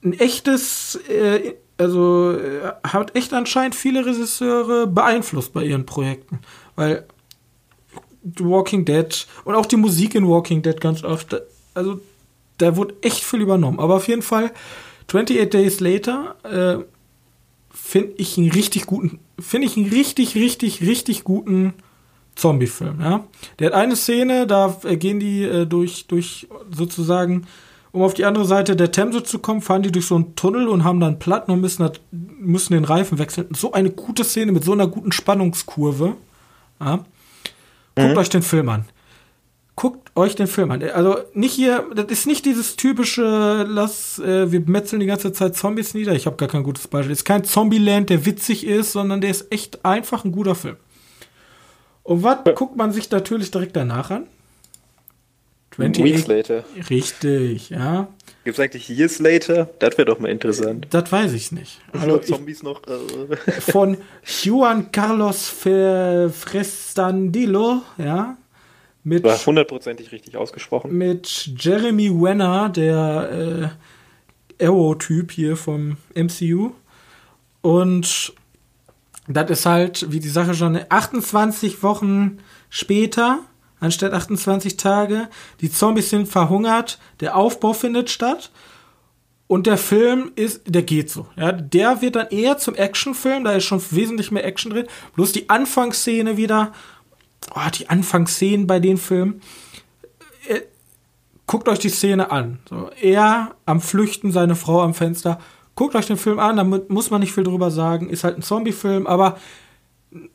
S1: ein echtes, äh, also äh, hat echt anscheinend viele Regisseure beeinflusst bei ihren Projekten, weil Walking Dead und auch die Musik in Walking Dead ganz oft. Also da wurde echt viel übernommen. Aber auf jeden Fall 28 Days Later äh, finde ich einen richtig guten, finde ich einen richtig, richtig, richtig guten Zombie-Film. Ja? Der hat eine Szene, da gehen die äh, durch, durch sozusagen, um auf die andere Seite der Themse zu kommen, fahren die durch so einen Tunnel und haben dann Platten und müssen, müssen den Reifen wechseln. So eine gute Szene mit so einer guten Spannungskurve. Ja? Guckt mhm. euch den Film an. Guckt euch den Film an. Also nicht hier, das ist nicht dieses typische, lass, äh, wir metzeln die ganze Zeit Zombies nieder. Ich habe gar kein gutes Beispiel. Es ist kein Zombieland, der witzig ist, sondern der ist echt einfach ein guter Film. Und was guckt man sich natürlich direkt danach an?
S2: 28 Weeks later.
S1: Richtig, ja.
S2: Gibt es eigentlich Years later? Das wäre doch mal interessant.
S1: Das weiß ich nicht.
S2: Also Zombies noch. Äh.
S1: Von Juan Carlos Frestandillo, ja.
S2: Mit, War hundertprozentig richtig ausgesprochen.
S1: Mit Jeremy Wenner, der äh, Arrow-Typ hier vom MCU. Und das ist halt, wie die Sache schon, 28 Wochen später anstatt 28 Tage. Die Zombies sind verhungert, der Aufbau findet statt. Und der Film ist, der geht so. Ja, der wird dann eher zum Actionfilm, da ist schon wesentlich mehr Action drin. Bloß die Anfangsszene wieder, oh, die Anfangsszenen bei den Filmen. Äh, guckt euch die Szene an. So, er am Flüchten, seine Frau am Fenster. Guckt euch den Film an, da muss man nicht viel drüber sagen. Ist halt ein Zombie-Film, aber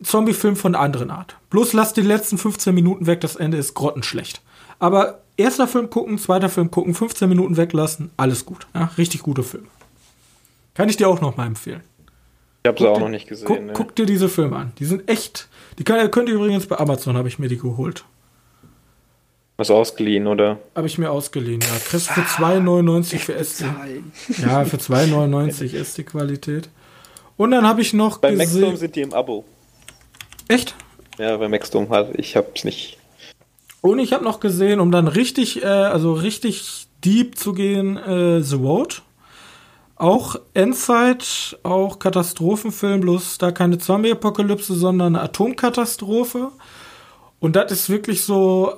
S1: Zombie-Film von einer anderen Art. Bloß lasst die letzten 15 Minuten weg, das Ende ist grottenschlecht. Aber erster Film gucken, zweiter Film gucken, 15 Minuten weglassen, alles gut. Ja, richtig guter Film. Kann ich dir auch noch mal empfehlen.
S2: Ich habe sie auch noch nicht gesehen.
S1: Guck, ne? guck, dir diese Filme an. Die sind echt. Die kann, könnt ihr übrigens bei Amazon, habe ich mir die geholt.
S2: Was ausgeliehen, oder?
S1: Habe ich mir ausgeliehen, ja. Kriegst für 2,99 für SD. Ja, für 2,99 SD-Qualität. Und dann habe ich noch
S2: Bei gesehen. Maxdome sind die im Abo.
S1: Echt?
S2: Ja, bei Maxdome halt. Ich hab's nicht.
S1: Und ich habe noch gesehen, um dann richtig, äh, also richtig deep zu gehen, äh, The Road. Auch Endzeit, auch Katastrophenfilm, bloß da keine Zombie-Apokalypse, sondern eine Atomkatastrophe. Und das ist wirklich so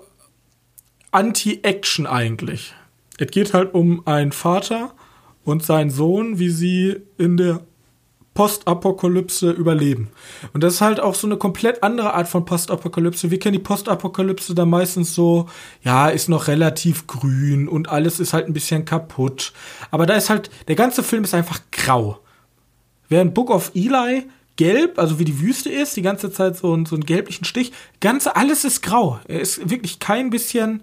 S1: Anti-Action eigentlich. Es geht halt um einen Vater und seinen Sohn, wie sie in der Postapokalypse überleben. Und das ist halt auch so eine komplett andere Art von Postapokalypse. Wir kennen die Postapokalypse da meistens so, ja, ist noch relativ grün und alles ist halt ein bisschen kaputt. Aber da ist halt, der ganze Film ist einfach grau. Während Book of Eli gelb, also wie die Wüste ist, die ganze Zeit so, so einen gelblichen Stich, ganze, alles ist grau. Er ist wirklich kein bisschen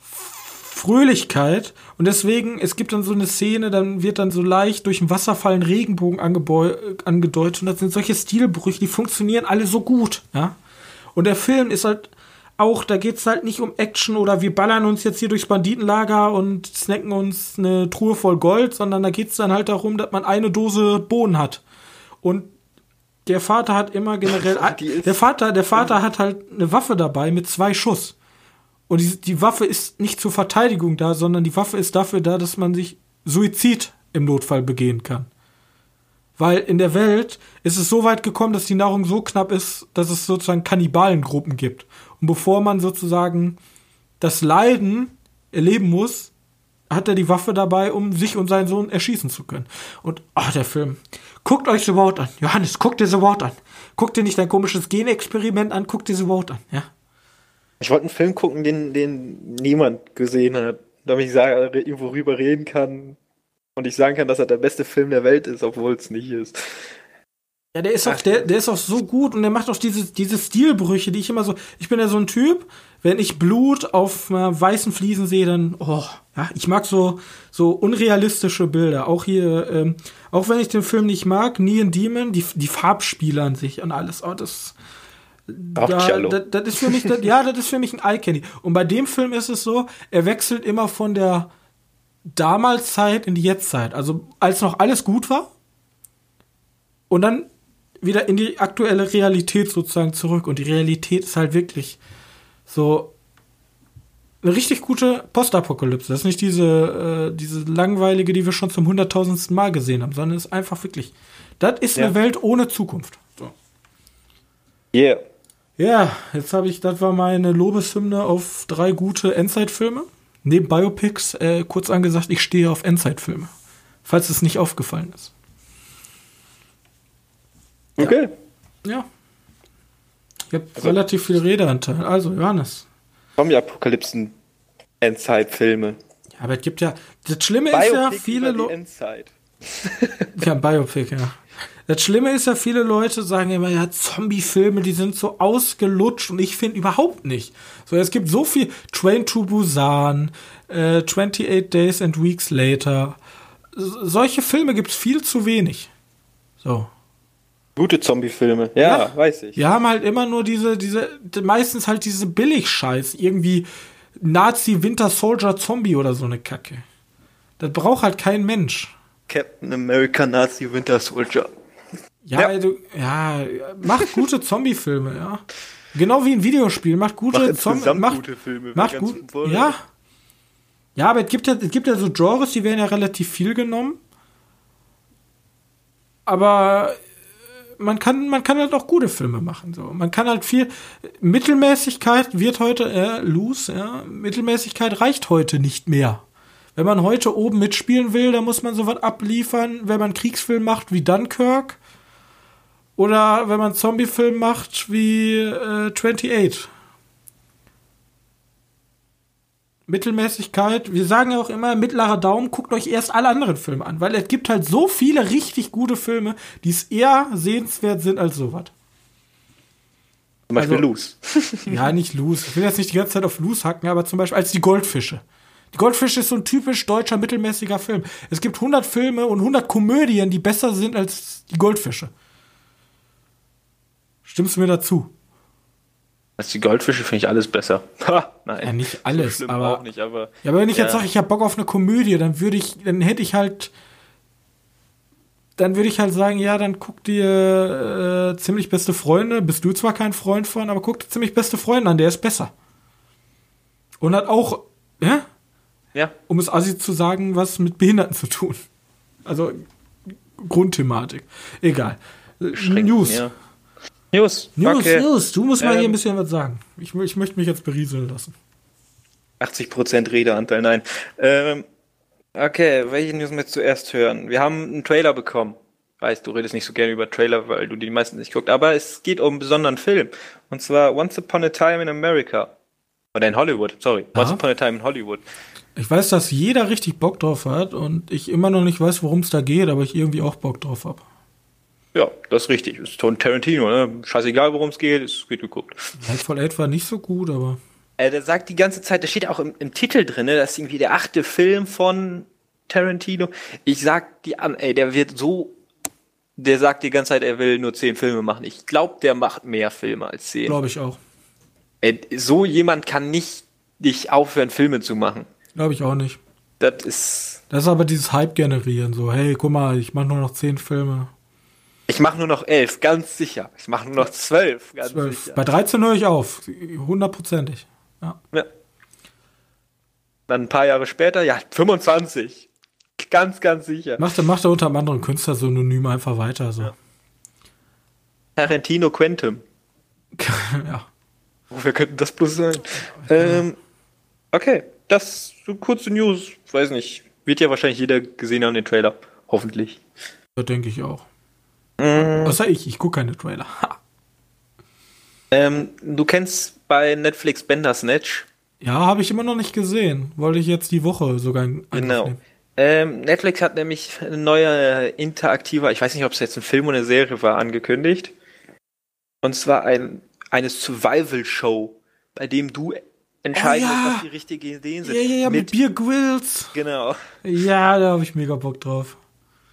S1: Fröhlichkeit und deswegen, es gibt dann so eine Szene, dann wird dann so leicht durch den Wasserfall ein Regenbogen angedeutet und das sind solche Stilbrüche, die funktionieren alle so gut, ja. Und der Film ist halt auch, da geht's halt nicht um Action oder wir ballern uns jetzt hier durchs Banditenlager und snacken uns eine Truhe voll Gold, sondern da geht's dann halt darum, dass man eine Dose Bohnen hat. Und der Vater hat immer generell, der Vater, der Vater hat halt eine Waffe dabei mit zwei Schuss. Und die, die Waffe ist nicht zur Verteidigung da, sondern die Waffe ist dafür da, dass man sich Suizid im Notfall begehen kann. Weil in der Welt ist es so weit gekommen, dass die Nahrung so knapp ist, dass es sozusagen Kannibalengruppen gibt. Und bevor man sozusagen das Leiden erleben muss, hat er die Waffe dabei, um sich und seinen Sohn erschießen zu können. Und, ach, der Film. Guckt euch The Vote an. Johannes, guckt dir The Vote an. Guckt dir nicht dein komisches Genexperiment an, guckt dir The Vote an, ja.
S2: Ich wollte einen Film gucken, den, den niemand gesehen hat, damit ich sage, irgendwo rüber reden kann und ich sagen kann, dass er der beste Film der Welt ist, obwohl es nicht ist.
S1: Ja, der ist auch, der, der ist auch so gut und der macht auch diese, diese Stilbrüche, die ich immer so, ich bin ja so ein Typ, wenn ich Blut auf äh, weißen Fliesen sehe, dann, oh, ja, ich mag so, so unrealistische Bilder. Auch hier, ähm, auch wenn ich den Film nicht mag, Nie in Demon, die, die Farbspiele an sich und alles, oh, das, da, das, das ist für mich, das, ja, das ist für mich ein Eye-Candy. Und bei dem Film ist es so, er wechselt immer von der damals Zeit in die Jetztzeit. Also, als noch alles gut war. Und dann wieder in die aktuelle Realität sozusagen zurück. Und die Realität ist halt wirklich so eine richtig gute Postapokalypse. Das ist nicht diese, äh, diese langweilige, die wir schon zum hunderttausendsten Mal gesehen haben, sondern es ist einfach wirklich. Das ist ja. eine Welt ohne Zukunft. So.
S2: Yeah.
S1: Ja, jetzt habe ich, das war meine Lobeshymne auf drei gute Endzeitfilme. Neben Biopics, äh, kurz angesagt, ich stehe auf Endzeitfilme. Falls es nicht aufgefallen ist.
S2: Okay.
S1: Ja. Ich habe also, relativ viel Redeanteil. Also, Johannes.
S2: Zombie-Apokalypsen, Endzeitfilme.
S1: Ja, aber es gibt ja. Das Schlimme Biopic ist ja, viele Leute. ja, Biopic, ja. Das Schlimme ist ja, viele Leute sagen immer, ja, Zombie-Filme, die sind so ausgelutscht und ich finde überhaupt nicht. So, es gibt so viel Train to Busan, äh, 28 Days and Weeks Later. Solche Filme gibt es viel zu wenig. So.
S2: Gute Zombie-Filme, ja, ja, weiß ich.
S1: Wir haben halt immer nur diese, diese, meistens halt diese Billig-Scheiß, irgendwie Nazi Winter Soldier Zombie oder so eine Kacke. Das braucht halt kein Mensch.
S2: Captain America Nazi Winter Soldier.
S1: Ja, ja. Du, ja macht gute Zombie-Filme, ja. Genau wie ein Videospiel, macht gute
S2: Zombie, macht gute Filme.
S1: Macht gut, ja. Ja, aber es gibt ja, es gibt ja so Genres, die werden ja relativ viel genommen. Aber man kann, man kann halt auch gute Filme machen. So. Man kann halt viel. Mittelmäßigkeit wird heute äh, loose, ja. Mittelmäßigkeit reicht heute nicht mehr. Wenn man heute oben mitspielen will, dann muss man sowas abliefern, wenn man Kriegsfilm macht wie Dunkirk. Oder wenn man Zombiefilm macht wie äh, 28. Mittelmäßigkeit. Wir sagen ja auch immer, mittlerer Daumen, guckt euch erst alle anderen Filme an, weil es gibt halt so viele richtig gute Filme, die es eher sehenswert sind als sowas.
S2: Zum Beispiel also, Loose.
S1: ja, nicht Loose. Ich will jetzt nicht die ganze Zeit auf Loose hacken, aber zum Beispiel als die Goldfische. Die Goldfische ist so ein typisch deutscher mittelmäßiger Film. Es gibt 100 Filme und 100 Komödien, die besser sind als die Goldfische. Stimmst du mir dazu?
S2: Als die Goldfische finde ich alles besser. Ha,
S1: nein. Ja, nicht alles, so aber, nicht, aber, Ja, aber wenn ich ja. jetzt sage, ich habe Bock auf eine Komödie, dann würde ich, dann hätte ich halt, dann würde ich halt sagen, ja, dann guck dir äh, ziemlich beste Freunde. Bist du zwar kein Freund von, aber guck dir ziemlich beste Freunde an, der ist besser. Und hat auch, ja?
S2: Ja.
S1: Um es assi zu sagen, was mit Behinderten zu tun. Also Grundthematik. Egal. News. Ja.
S2: News.
S1: News, okay. News. Du musst mal ähm, hier ein bisschen was sagen. Ich, ich möchte mich jetzt berieseln lassen.
S2: 80% Redeanteil, nein. Ähm, okay, welche News möchtest du zuerst hören? Wir haben einen Trailer bekommen. Weißt, du redest nicht so gerne über Trailer, weil du die meisten nicht guckst. Aber es geht um einen besonderen Film. Und zwar Once Upon a Time in America. Oder in Hollywood, sorry. Once Upon a Time in Hollywood.
S1: Ich weiß, dass jeder richtig Bock drauf hat und ich immer noch nicht weiß, worum es da geht, aber ich irgendwie auch Bock drauf habe.
S2: Ja, das ist richtig. Das ist Tarantino, ne? Scheißegal, worum es geht, es wird geguckt.
S1: Hateful Eight war nicht so gut, aber.
S2: Äh, der sagt die ganze Zeit, da steht auch im, im Titel drin, ne, das ist irgendwie der achte Film von Tarantino. Ich sag die an, ey, der wird so, der sagt die ganze Zeit, er will nur zehn Filme machen. Ich glaube, der macht mehr Filme als zehn.
S1: Glaube ich auch.
S2: Ey, so jemand kann nicht nicht aufhören, Filme zu machen.
S1: Glaube ich auch nicht.
S2: Das ist.
S1: Das ist aber dieses Hype generieren, so, hey, guck mal, ich mache nur noch zehn Filme.
S2: Ich mache nur noch elf, ganz sicher. Ich mache nur noch zwölf, ganz
S1: 12.
S2: sicher.
S1: Bei 13 höre ich auf. Hundertprozentig. Ja.
S2: Ja. Dann ein paar Jahre später, ja, 25. Ganz, ganz sicher.
S1: Macht er, macht er unter einem anderen Künstler synonym einfach weiter, so.
S2: Tarantino Quantum.
S1: ja.
S2: Wer könnte das bloß sein? Ähm, okay, das so kurze News. Weiß nicht. Wird ja wahrscheinlich jeder gesehen haben, den Trailer. Hoffentlich.
S1: Das denke ich auch. Außer ich, ich gucke keine Trailer.
S2: Ähm, du kennst bei Netflix Bandersnatch.
S1: Ja, habe ich immer noch nicht gesehen. Wollte ich jetzt die Woche sogar
S2: Genau. Ähm, Netflix hat nämlich eine neue äh, interaktive, ich weiß nicht, ob es jetzt ein Film oder eine Serie war, angekündigt. Und zwar ein, eine Survival-Show, bei dem du entscheiden
S1: Oh ja.
S2: was die richtigen Ideen sind.
S1: Ja, ja, ja, mit, Bier Grills.
S2: Genau.
S1: Ja, da habe ich mega Bock drauf.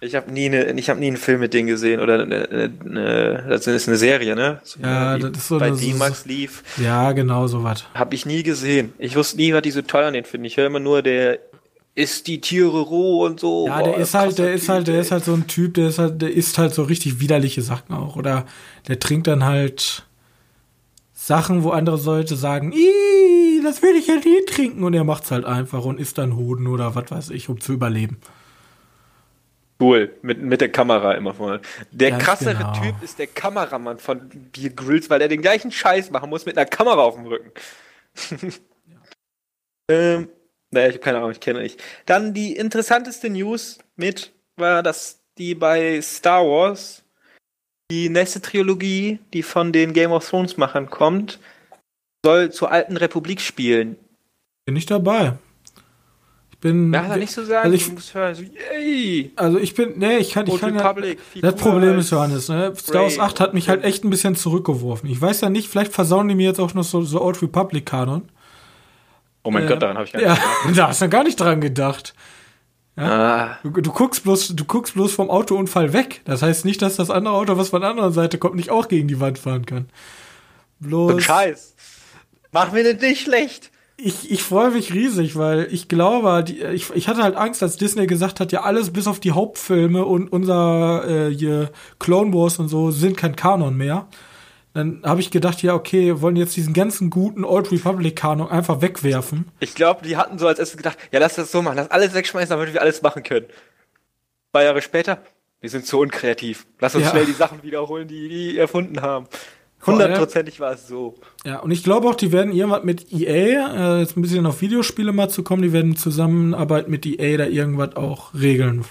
S2: Ich habe nie, ich hab nie einen Film mit denen gesehen oder eine, eine, eine, das ist eine Serie, ne?
S1: Ja,
S2: die
S1: das ist so
S2: bei D-Max lief.
S1: Ja, genau, so was.
S2: Habe ich nie gesehen. Ich wusste nie, was die so toll an den finden. Ich höre immer nur, der isst die Tiere roh und so.
S1: Ja,
S2: Boah,
S1: der ist halt, der ist
S2: Typ,
S1: halt, der
S2: ey.
S1: ist halt so ein Typ, der ist halt, der isst halt so richtig widerliche Sachen auch. Oder der trinkt dann halt Sachen, wo andere Leute sagen, das will ich ja nie trinken. Und er macht's halt einfach und isst dann Hoden oder was weiß ich, um zu überleben.
S2: Cool, mit, mit der Kamera immer vorne. Der
S1: Ganz
S2: krassere
S1: genau.
S2: Typ ist der Kameramann von Beer Grills, weil er den gleichen Scheiß machen muss mit einer Kamera auf dem Rücken. ähm, naja, ich habe keine Ahnung, ich kenne nicht. Dann die interessanteste News mit war, dass die bei Star Wars die nächste Trilogie, die von den Game of Thrones Machern kommt, soll zur alten Republik spielen.
S1: Bin ich dabei. Ich bin.
S2: Ja, nicht so sagen,
S1: Also ich-
S2: du musst hören, so, yay!
S1: Also ich bin, nee, ich kann, ich kann ja,
S2: Republic, viel
S1: Das Problem ist, Johannes, ne? Star Wars
S2: Ray
S1: 8 hat mich halt echt ein bisschen zurückgeworfen. Ich weiß ja nicht, vielleicht versauen die mir jetzt auch noch so, so Old Republic Kanon.
S2: Oh mein
S1: Äh,
S2: Gott, daran habe ich gar nicht
S1: Ja, da hast du gar nicht dran gedacht.
S2: Ah,
S1: Du, du guckst bloß, du guckst bloß vom Autounfall weg. Das heißt nicht, dass das andere Auto, was von der anderen Seite kommt, nicht auch gegen die Wand fahren kann. Bloß.
S2: Scheiß. Mach mir das nicht schlecht.
S1: Ich, ich freue mich riesig, weil ich glaube, die, ich, ich hatte halt Angst, als Disney gesagt hat, ja, alles bis auf die Hauptfilme und unser äh, hier Clone Wars und so sind kein Kanon mehr. Dann habe ich gedacht, ja, okay, wollen jetzt diesen ganzen guten Old Republic Kanon einfach wegwerfen.
S2: Ich glaube, die hatten so als erstes gedacht, ja, lass das so machen, lass alles wegschmeißen, damit wir alles machen können. Zwei Jahre später, wir sind so unkreativ. Lass uns
S1: Ja.
S2: schnell die Sachen wiederholen, die die erfunden haben. Hundertprozentig war es so.
S1: Ja, und ich glaube auch, die werden irgendwas mit EA, äh, jetzt ein bisschen auf Videospiele mal zu kommen, die werden in Zusammenarbeit mit EA da irgendwas auch regeln.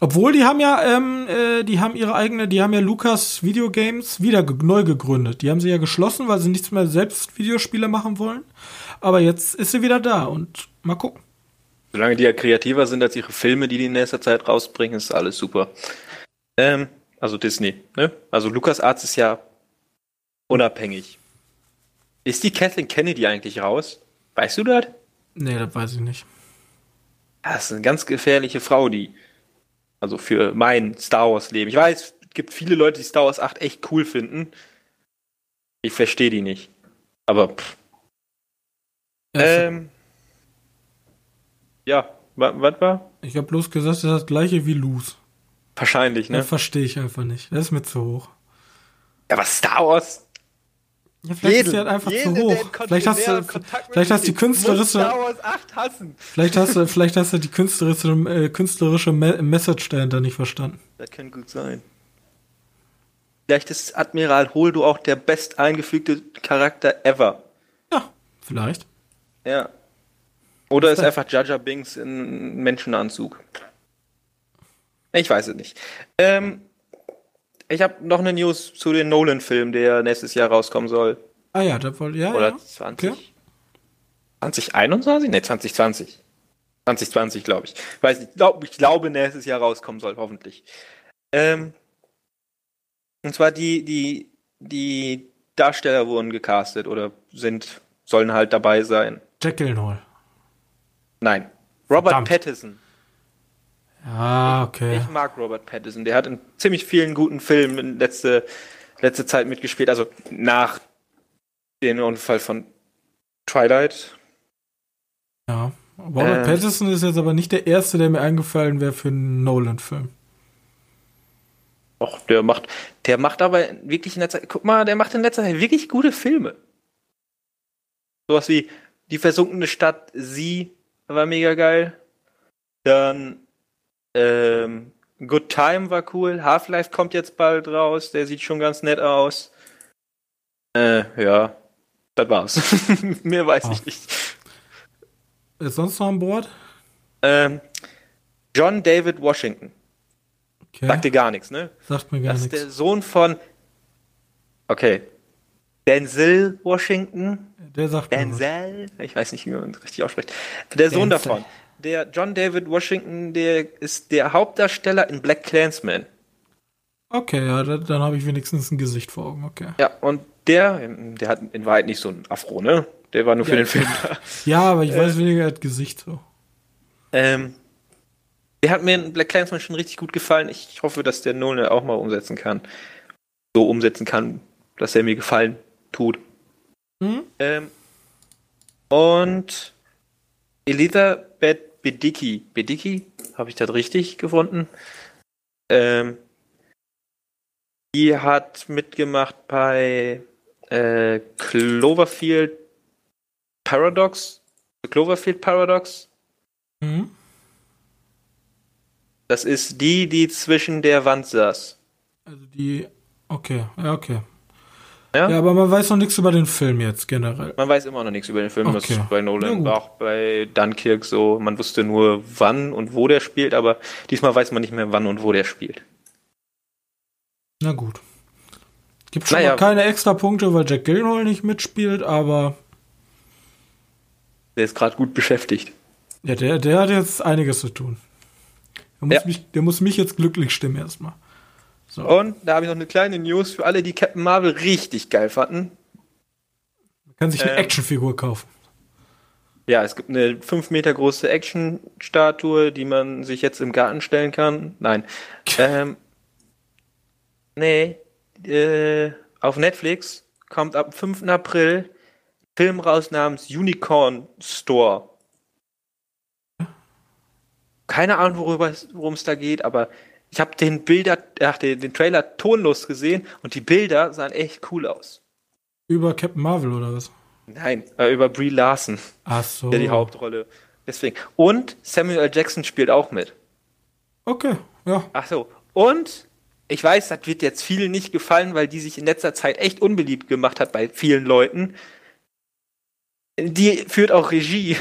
S1: Obwohl, die haben ja, ähm, äh, die haben ihre eigene, die haben ja Lucas Videogames wieder ge neu gegründet. Die haben sie ja geschlossen, weil sie nichts mehr selbst Videospiele machen wollen. Aber jetzt ist sie wieder da und mal gucken.
S2: Solange die ja kreativer sind als ihre Filme, die die in nächster Zeit rausbringen, ist alles super. Ähm, also Disney, ne? Also LucasArts ist ja unabhängig. Ist die Kathleen Kennedy eigentlich raus? Weißt du das?
S1: Nee, das weiß ich nicht.
S2: Das ist eine ganz gefährliche Frau, die. Also für mein Star Wars Leben. Ich weiß, es gibt viele Leute, die Star Wars 8 echt cool finden. Ich verstehe die nicht. Aber pff,
S1: Ja,
S2: ähm, ja, was war?
S1: ich habe bloß gesagt, das ist das gleiche wie Loose.
S2: Wahrscheinlich, ne?
S1: Das verstehe ich einfach nicht. Das ist mir zu hoch.
S2: Ja, aber Star Wars.
S1: Ja, vielleicht
S2: jeden-
S1: ist sie halt einfach
S2: jeden,
S1: zu hoch. Vielleicht hast du, vielleicht hast die künstlerische,
S2: Star Wars 8 hassen.
S1: vielleicht hast du, vielleicht hast du die künstlerische, äh, künstlerische Me Message dahinter nicht verstanden.
S2: Das kann gut sein. Vielleicht ist Admiral Holdo auch der best eingefügte Charakter ever.
S1: Ja, vielleicht.
S2: Ja. Oder ist einfach Jaja Binks in Menschenanzug. Ich weiß es nicht. Ähm, ich habe noch eine News zu den Nolan-Film, der nächstes Jahr rauskommen soll.
S1: Ah ja, da wollte ja,
S2: Oder
S1: ja.
S2: 20.
S1: Okay.
S2: 2021? Ne, 2020. 2020, glaube ich. Weiß nicht, glaub, ich glaube, nächstes Jahr rauskommen soll, hoffentlich. Ähm, und zwar die, die, die Darsteller wurden gecastet oder sind sollen halt dabei sein.
S1: Jack Gyllenhaal.
S2: Nein. Robert
S1: Verdammt.
S2: Pattinson.
S1: Ja, okay.
S2: Ich mag Robert Pattinson. Der hat in ziemlich vielen guten Filmen in letzte, letzte Zeit mitgespielt. Also nach dem Unfall von Twilight.
S1: Ja. Robert
S2: Ähm.
S1: Pattinson ist jetzt aber nicht der erste, der mir eingefallen wäre für einen Nolan-Film.
S2: Och, der macht, der macht aber wirklich in letzter guck mal, der macht in letzter Zeit wirklich gute Filme. Sowas wie Die versunkene Stadt, Sie war mega geil. Dann ähm, Good Time war cool. Half-Life kommt jetzt bald raus, der sieht schon ganz nett aus. Äh, ja, das war's. Mehr weiß
S1: Ah.
S2: ich nicht.
S1: Ist sonst noch an Bord?
S2: Ähm, John David Washington.
S1: Okay.
S2: Sagt dir gar nichts, ne?
S1: Sagt mir gar
S2: Das ist
S1: nichts.
S2: der Sohn von. Okay. Denzel Washington.
S1: Der sagt.
S2: Denzel? Ich weiß nicht, wie man das richtig ausspricht. Der Sohn
S1: Denzel.
S2: davon. Der John David Washington, der ist der Hauptdarsteller in Black Clansman.
S1: Okay, ja, dann, dann habe ich wenigstens ein Gesicht vor Augen, okay.
S2: Ja, und der, der hat in Wahrheit nicht so ein Afro, ne? Der war nur für
S1: Ja.
S2: den Film da.
S1: Ja, aber ich weiß weniger, er hat Gesicht so.
S2: Ähm, der hat mir in Black Clansman schon richtig gut gefallen. Ich hoffe, dass der Nolan auch mal umsetzen kann. So umsetzen kann, dass er mir gefallen tut.
S1: Mhm.
S2: Ähm, und Elisabeth Bedicki. Bedicki? Habe ich das richtig gefunden? Ähm, die hat mitgemacht bei äh, Cloverfield Paradox. Cloverfield Paradox.
S1: Mhm.
S2: Das ist die, die zwischen der Wand saß.
S1: Also die. Okay, ja, okay.
S2: Ja?
S1: Ja, aber man weiß noch nichts über den Film jetzt generell.
S2: Man weiß immer noch nichts über den Film. Das
S1: Okay.
S2: ist bei Nolan war auch bei Dunkirk so. Man wusste nur, wann und wo der spielt, aber diesmal weiß man nicht mehr, wann und wo der spielt.
S1: Na gut. Gibt schon
S2: Naja.
S1: mal keine extra Punkte, weil Jack Gyllenhaal nicht mitspielt, aber
S2: Der ist gerade gut beschäftigt.
S1: ja, der, der hat jetzt einiges zu tun. Der muss,
S2: Ja.
S1: mich, der muss mich jetzt glücklich stimmen erstmal. So.
S2: Und da habe ich noch eine kleine News für alle, die Captain Marvel richtig geil fanden.
S1: Man kann sich eine
S2: ähm,
S1: Actionfigur kaufen.
S2: Ja, es gibt eine 5 Meter große Action-Statue, die man sich jetzt im Garten stellen kann. Nein. ähm, nee. Äh, auf Netflix kommt ab 5. April ein Film raus namens Unicorn Store. Keine Ahnung, worum es da geht, aber ich habe den Bilder, ach, den, den Trailer tonlos gesehen und die Bilder sahen echt cool aus.
S1: Über Captain Marvel oder was?
S2: Nein, äh, über Brie Larson.
S1: Ach so.
S2: der die Hauptrolle. Deswegen. Und Samuel L. Jackson spielt auch mit.
S1: Okay, ja.
S2: Ach so. Und ich weiß, das wird jetzt vielen nicht gefallen, weil die sich in letzter Zeit echt unbeliebt gemacht hat bei vielen Leuten. Die führt auch Regie.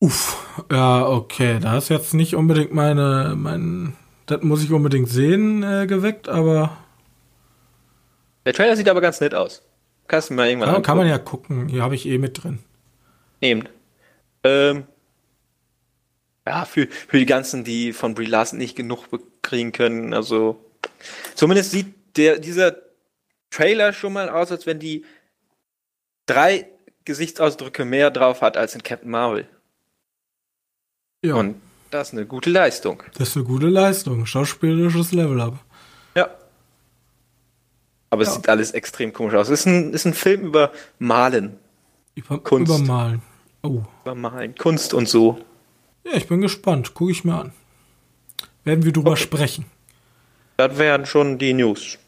S1: Uff. Ja, okay. Da ist jetzt nicht unbedingt meine, mein, das muss ich unbedingt sehen, äh, geweckt, aber
S2: Der Trailer sieht aber ganz nett aus. Kannst du mal irgendwann
S1: ja, kann man ja gucken. Hier habe ich eh mit drin.
S2: Eben. Ähm, ja, für, für die ganzen, die von Brie Larson nicht genug kriegen können, also zumindest sieht der, dieser Trailer schon mal aus, als wenn die drei Gesichtsausdrücke mehr drauf hat als in Captain Marvel.
S1: Ja,
S2: Und das ist eine gute Leistung.
S1: das ist eine gute Leistung. Schauspielerisches Level-Up.
S2: Ja. Aber es
S1: Ja.
S2: sieht alles extrem komisch aus. Es ist ein, ist ein Film über Malen.
S1: Über,
S2: Kunst.
S1: Übermalen. Oh.
S2: Über Malen, Kunst und so.
S1: Ja, ich bin gespannt. Gucke ich mir an. Werden wir drüber
S2: Okay.
S1: sprechen.
S2: Das wären schon die News.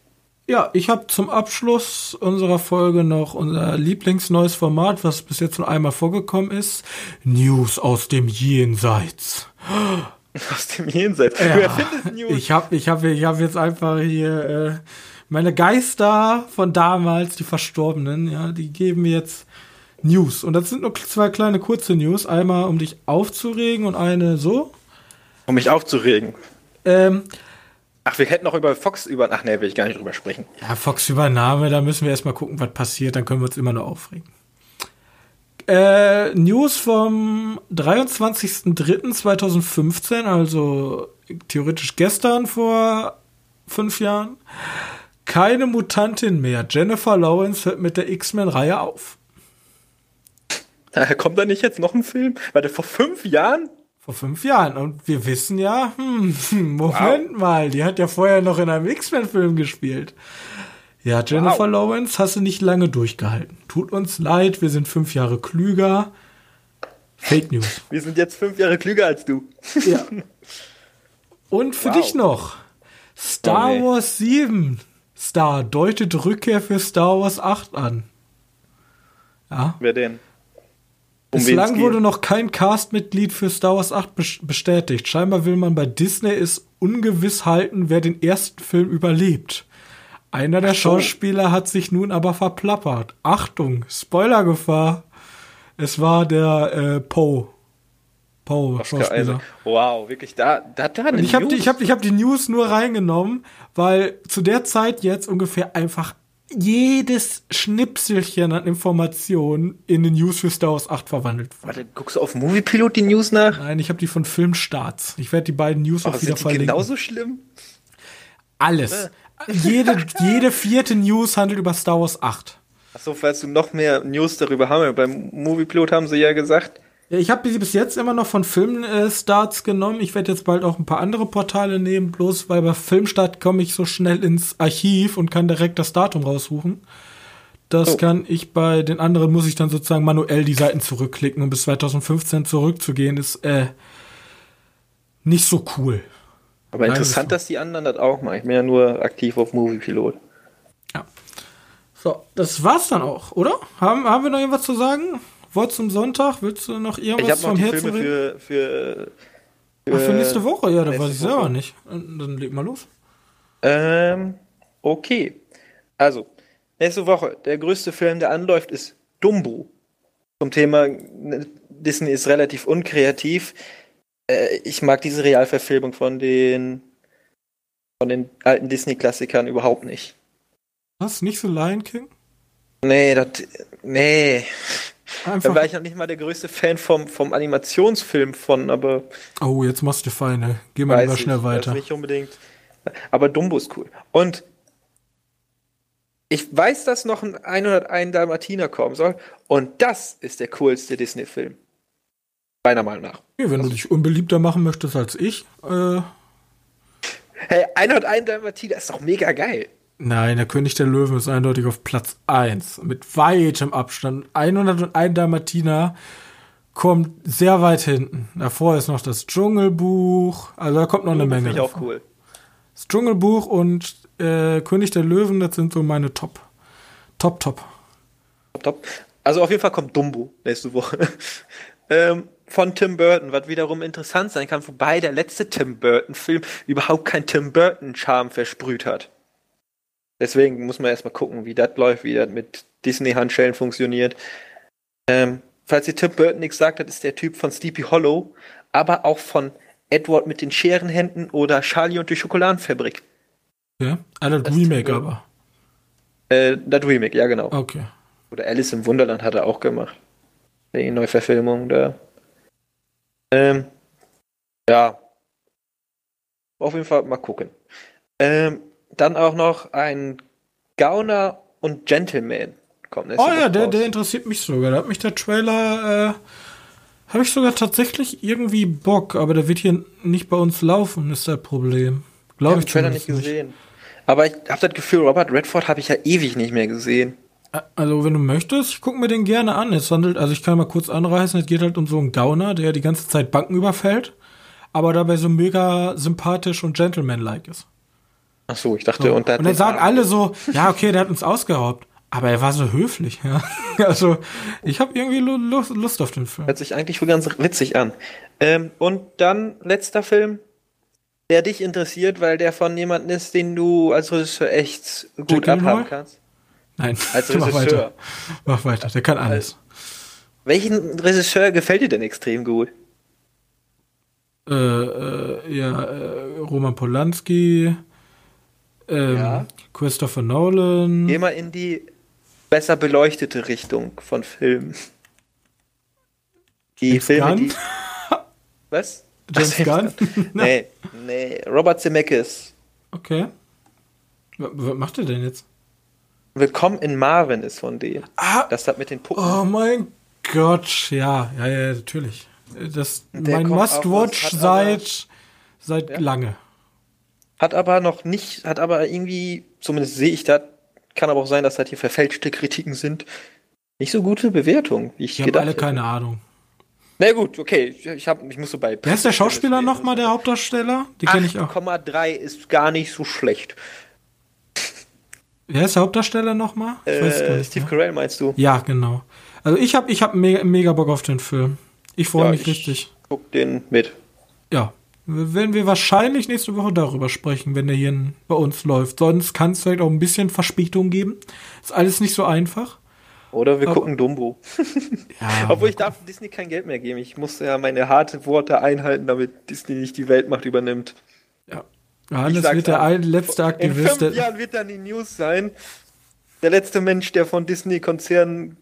S1: Ja, ich habe zum Abschluss unserer Folge noch unser Lieblingsneues Format, was bis jetzt nur einmal vorgekommen ist. News aus dem Jenseits.
S2: Aus dem Jenseits. Du erfindest News.
S1: Ich habe ich hab, ich hab jetzt einfach hier äh, meine Geister von damals, die Verstorbenen, ja, die geben mir jetzt News. Und das sind nur zwei kleine kurze News. Einmal, um dich aufzuregen und eine so.
S2: Um mich aufzuregen.
S1: Ähm,
S2: Ach, wir hätten noch über Fox über. Ach nee, will ich gar nicht drüber sprechen.
S1: Ja, Fox-Übernahme, da müssen wir erstmal gucken, was passiert, dann können wir uns immer nur aufregen. Äh, News vom 23.03.2015, also theoretisch gestern vor fünf Jahren. Keine Mutantin mehr. Jennifer Lawrence hört mit der X-Men-Reihe auf.
S2: Kommt da nicht jetzt noch ein Film? Warte, vor fünf Jahren?
S1: Vor fünf Jahren. Und wir wissen ja, hm, Moment wow. mal, die hat ja vorher noch in einem X-Men-Film gespielt. Ja, Jennifer wow. Lawrence hast du nicht lange durchgehalten. Tut uns leid, wir sind fünf Jahre klüger. Fake News.
S2: Wir sind jetzt fünf Jahre klüger als du.
S1: Ja. Und für wow. dich noch. Star okay. Wars 7 Star deutet Rückkehr für Star Wars 8 an.
S2: Ja. Wer denn?
S1: Bislang wurde noch kein Castmitglied für Star Wars 8 bestätigt. Scheinbar will man bei Disney es ungewiss halten, wer den ersten Film überlebt. Einer der so. Schauspieler hat sich nun aber verplappert. Achtung, Spoilergefahr. Es war der äh, Poe. Poe, Schauspieler.
S2: Wow, wirklich, da, da, da
S1: Ich habe die, ich hab, ich hab die News nur reingenommen, weil zu der Zeit jetzt ungefähr einfach jedes Schnipselchen an Informationen in den News für Star Wars 8 verwandelt
S2: wurde. Warte, guckst du auf Moviepilot die News nach?
S1: Nein, ich habe die von Filmstarts. Ich werde die beiden News oh, auch wieder verlinken.
S2: genauso schlimm?
S1: Alles. jede, jede vierte News handelt über Star Wars 8.
S2: Achso, falls du noch mehr News darüber haben. Beim Moviepilot haben sie ja gesagt,
S1: ich habe sie bis jetzt immer noch von Filmstarts genommen. Ich werde jetzt bald auch ein paar andere Portale nehmen, bloß weil bei Filmstart komme ich so schnell ins Archiv und kann direkt das Datum raussuchen. Das oh. kann ich bei den anderen, muss ich dann sozusagen manuell die Seiten zurückklicken, um bis 2015 zurückzugehen, ist äh, nicht so cool.
S2: Aber interessant, dass die anderen das auch machen. Ich bin ja nur aktiv auf Moviepilot.
S1: Ja. So, das war's dann auch, oder? Haben, haben wir noch irgendwas zu sagen? Wort zum Sonntag? Willst du noch irgendwas vom Herzen
S2: reden? Für, für,
S1: für, Ach, für nächste Woche? Ja, da weiß ich selber nicht. Dann leg mal los.
S2: Ähm, okay. Also, nächste Woche, der größte Film, der anläuft, ist Dumbo. Zum Thema Disney ist relativ unkreativ. Äh, ich mag diese Realverfilmung von den von den alten Disney-Klassikern überhaupt nicht.
S1: Was? Nicht so Lion King?
S2: Nee, das. Nee. Einfach. Da war ich noch nicht mal der größte Fan vom, vom Animationsfilm von, aber.
S1: Oh, jetzt machst du feine. Geh mal lieber schnell weiter.
S2: Nicht unbedingt. Aber Dumbo ist cool. Und ich weiß, dass noch ein 101 Dalmatiner kommen soll. Und das ist der coolste Disney-Film. Meiner Meinung nach.
S1: Ja, wenn also, du dich unbeliebter machen möchtest als ich. Äh
S2: hey, 101 Dalmatiner ist doch mega geil.
S1: Nein, der König der Löwen ist eindeutig auf Platz 1. Mit weitem Abstand. 101 Dalmatiner kommt sehr weit hinten. Davor ist noch das Dschungelbuch. Also da kommt noch eine Menge.
S2: Ich auch cool.
S1: Das Dschungelbuch und äh, König der Löwen, das sind so meine Top. Top, top.
S2: Top, top. Also auf jeden Fall kommt Dumbo nächste Woche. ähm, von Tim Burton, was wiederum interessant sein kann, wobei der letzte Tim Burton-Film überhaupt kein Tim Burton-Charme versprüht hat. Deswegen muss man erstmal gucken, wie das läuft, wie das mit Disney-Handschellen funktioniert. Ähm, falls ihr Tim Burton nichts sagt, das ist der Typ von Sleepy Hollow, aber auch von Edward mit den Scherenhänden oder Charlie und die Schokoladenfabrik.
S1: Ja, ah, das, Remake aber.
S2: Äh, das Remake, ja genau.
S1: Okay.
S2: Oder Alice im Wunderland hat er auch gemacht. Die Neuverfilmung da. Ähm, ja. Auf jeden Fall mal gucken. Ähm, dann auch noch ein Gauner und Gentleman
S1: kommt. Oh ja, der, der interessiert mich sogar. Da hat mich der Trailer, äh, habe ich sogar tatsächlich irgendwie Bock, aber der wird hier nicht bei uns laufen, ist das Problem. Glaube ich, ich
S2: Trailer nicht gesehen. Nicht. Aber ich habe das Gefühl, Robert Redford habe ich ja ewig nicht mehr gesehen.
S1: Also, wenn du möchtest, ich gucke mir den gerne an. Es handelt, also ich kann mal kurz anreißen, es geht halt um so einen Gauner, der die ganze Zeit Banken überfällt, aber dabei so mega sympathisch und gentleman-like ist.
S2: Ach so, ich dachte,
S1: so. und, und dann sagen alle so, ja, okay, der hat uns ausgeraubt. Aber er war so höflich, ja. Also, ich habe irgendwie Lust, Lust auf den Film.
S2: Hört sich eigentlich wohl ganz witzig an. Ähm, und dann letzter Film, der dich interessiert, weil der von jemandem ist, den du als Regisseur echt gut Jack abhaben kannst.
S1: Nein, als Regisseur. Mach weiter. Mach weiter, der kann alles.
S2: Welchen Regisseur gefällt dir denn extrem gut?
S1: Äh, äh, ja, äh, Roman Polanski, ähm, ja. Christopher Nolan.
S2: Geh mal in die besser beleuchtete Richtung von Filmen. Die James Filme, Gunn? die. Was?
S1: James Gunn?
S2: nee, nee, Robert Zemeckis.
S1: Okay. Was macht er denn jetzt?
S2: Willkommen in Marvin ist von denen.
S1: Ah,
S2: das hat mit den
S1: Puppen. Oh mein Gott, ja, ja, ja, natürlich. Das
S2: Der
S1: mein Must-Watch seit seit
S2: Ja?
S1: lange.
S2: Hat aber noch nicht, hat aber irgendwie, zumindest sehe ich das, kann aber auch sein, dass das hier verfälschte Kritiken sind. Nicht so gute Bewertungen, wie ich
S1: Die
S2: gedacht
S1: alle
S2: hätte.
S1: keine Ahnung.
S2: Na gut, okay, ich, hab, ich muss so bei.
S1: Wer ist der Schauspieler nochmal, der Hauptdarsteller? Die kenne ich auch.
S2: 8,3 ist gar nicht so schlecht.
S1: Wer ist der Hauptdarsteller nochmal?
S2: Äh, Steve
S1: mehr.
S2: Carell meinst du?
S1: Ja, genau. Also ich habe ich hab mega, mega Bock auf den Film. Ich freue
S2: Ja,
S1: mich
S2: ich-
S1: richtig.
S2: Guck den mit.
S1: Ja. Werden wir wahrscheinlich nächste Woche darüber sprechen, wenn der hier in- bei uns läuft. Sonst kann es vielleicht auch ein bisschen Verspätung geben. Ist alles nicht so einfach.
S2: Oder wir
S1: Aber-
S2: gucken Dumbo.
S1: Ja,
S2: Obwohl ich darf Disney kein Geld mehr geben. Ich muss ja meine harte Worte einhalten, damit Disney nicht die Weltmacht übernimmt.
S1: ja. Johannes wird der ein, letzte
S2: In
S1: Aktivist.
S2: fünf
S1: Der,
S2: Jahren wird dann die News sein. Der letzte Mensch, der von Disney-Konzernen,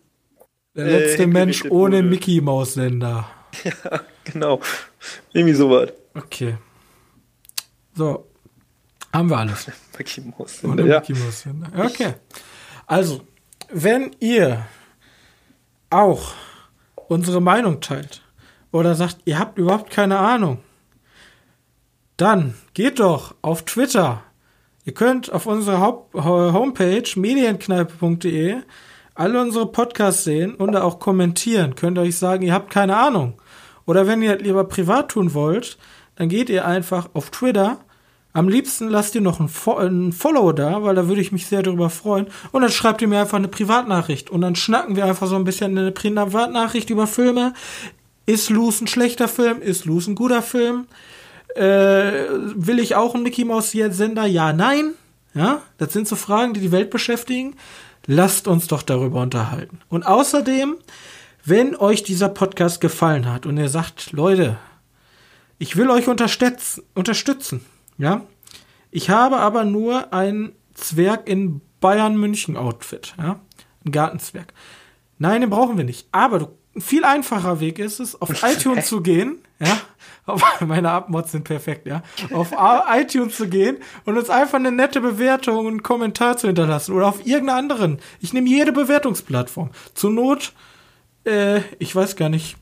S1: der
S2: äh,
S1: letzte Mensch
S2: hingerichtet
S1: ohne
S2: wurde.
S1: Mickey Maus Sender.
S2: genau, irgendwie sowas.
S1: Okay. So. Haben wir alles.
S2: Mickey Mouse.
S1: Ohne
S2: Ja.
S1: Mickey Maus Sender. Okay. Also, wenn ihr auch unsere Meinung teilt oder sagt, ihr habt überhaupt keine Ahnung, dann geht doch auf Twitter. Ihr könnt auf unserer Haupt Homepage medienkneipe.de alle unsere Podcasts sehen und da auch kommentieren. Könnt ihr euch sagen, ihr habt keine Ahnung. Oder wenn ihr das lieber privat tun wollt, dann geht ihr einfach auf Twitter. Am liebsten lasst ihr noch ein, Fo ein Follow da, weil da würde ich mich sehr darüber freuen. Und dann schreibt ihr mir einfach eine Privatnachricht. Und dann schnacken wir einfach so ein bisschen eine Privatnachricht über Filme. Ist Loose ein schlechter Film? Ist Loose ein guter Film? Äh, will ich auch einen Mickey Mouse Sender? Ja, nein. Ja, das sind so Fragen, die die Welt beschäftigen. Lasst uns doch darüber unterhalten. Und außerdem, wenn euch dieser Podcast gefallen hat und ihr sagt, Leute, ich will euch unterstützen, unterstützen, ja, ich habe aber nur einen Zwerg in Bayern München Outfit, ja, ein Gartenzwerg. Nein, den brauchen wir nicht. Aber du, ein viel einfacher Weg ist es, auf iTunes zu gehen, ja. Auf, meine Abmods sind perfekt, ja. Auf iTunes zu gehen und uns einfach eine nette Bewertung und einen Kommentar zu hinterlassen oder auf irgendeiner anderen. Ich nehme jede Bewertungsplattform. Zur Not, äh, ich weiß gar nicht,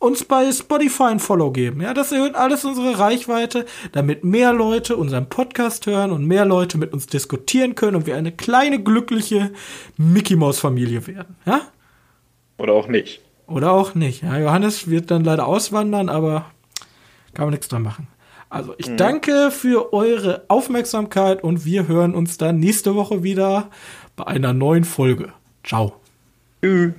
S1: uns bei Spotify ein Follow geben. Ja, das erhöht alles unsere Reichweite, damit mehr Leute unseren Podcast hören und mehr Leute mit uns diskutieren können und wir eine kleine glückliche Mickey Maus Familie werden. Ja?
S2: Oder auch nicht.
S1: Oder auch nicht. Ja, Johannes wird dann leider auswandern, aber kann man nichts dran machen. Also, ich danke für eure Aufmerksamkeit und wir hören uns dann nächste Woche wieder bei einer neuen Folge. Ciao.
S2: Tschüss.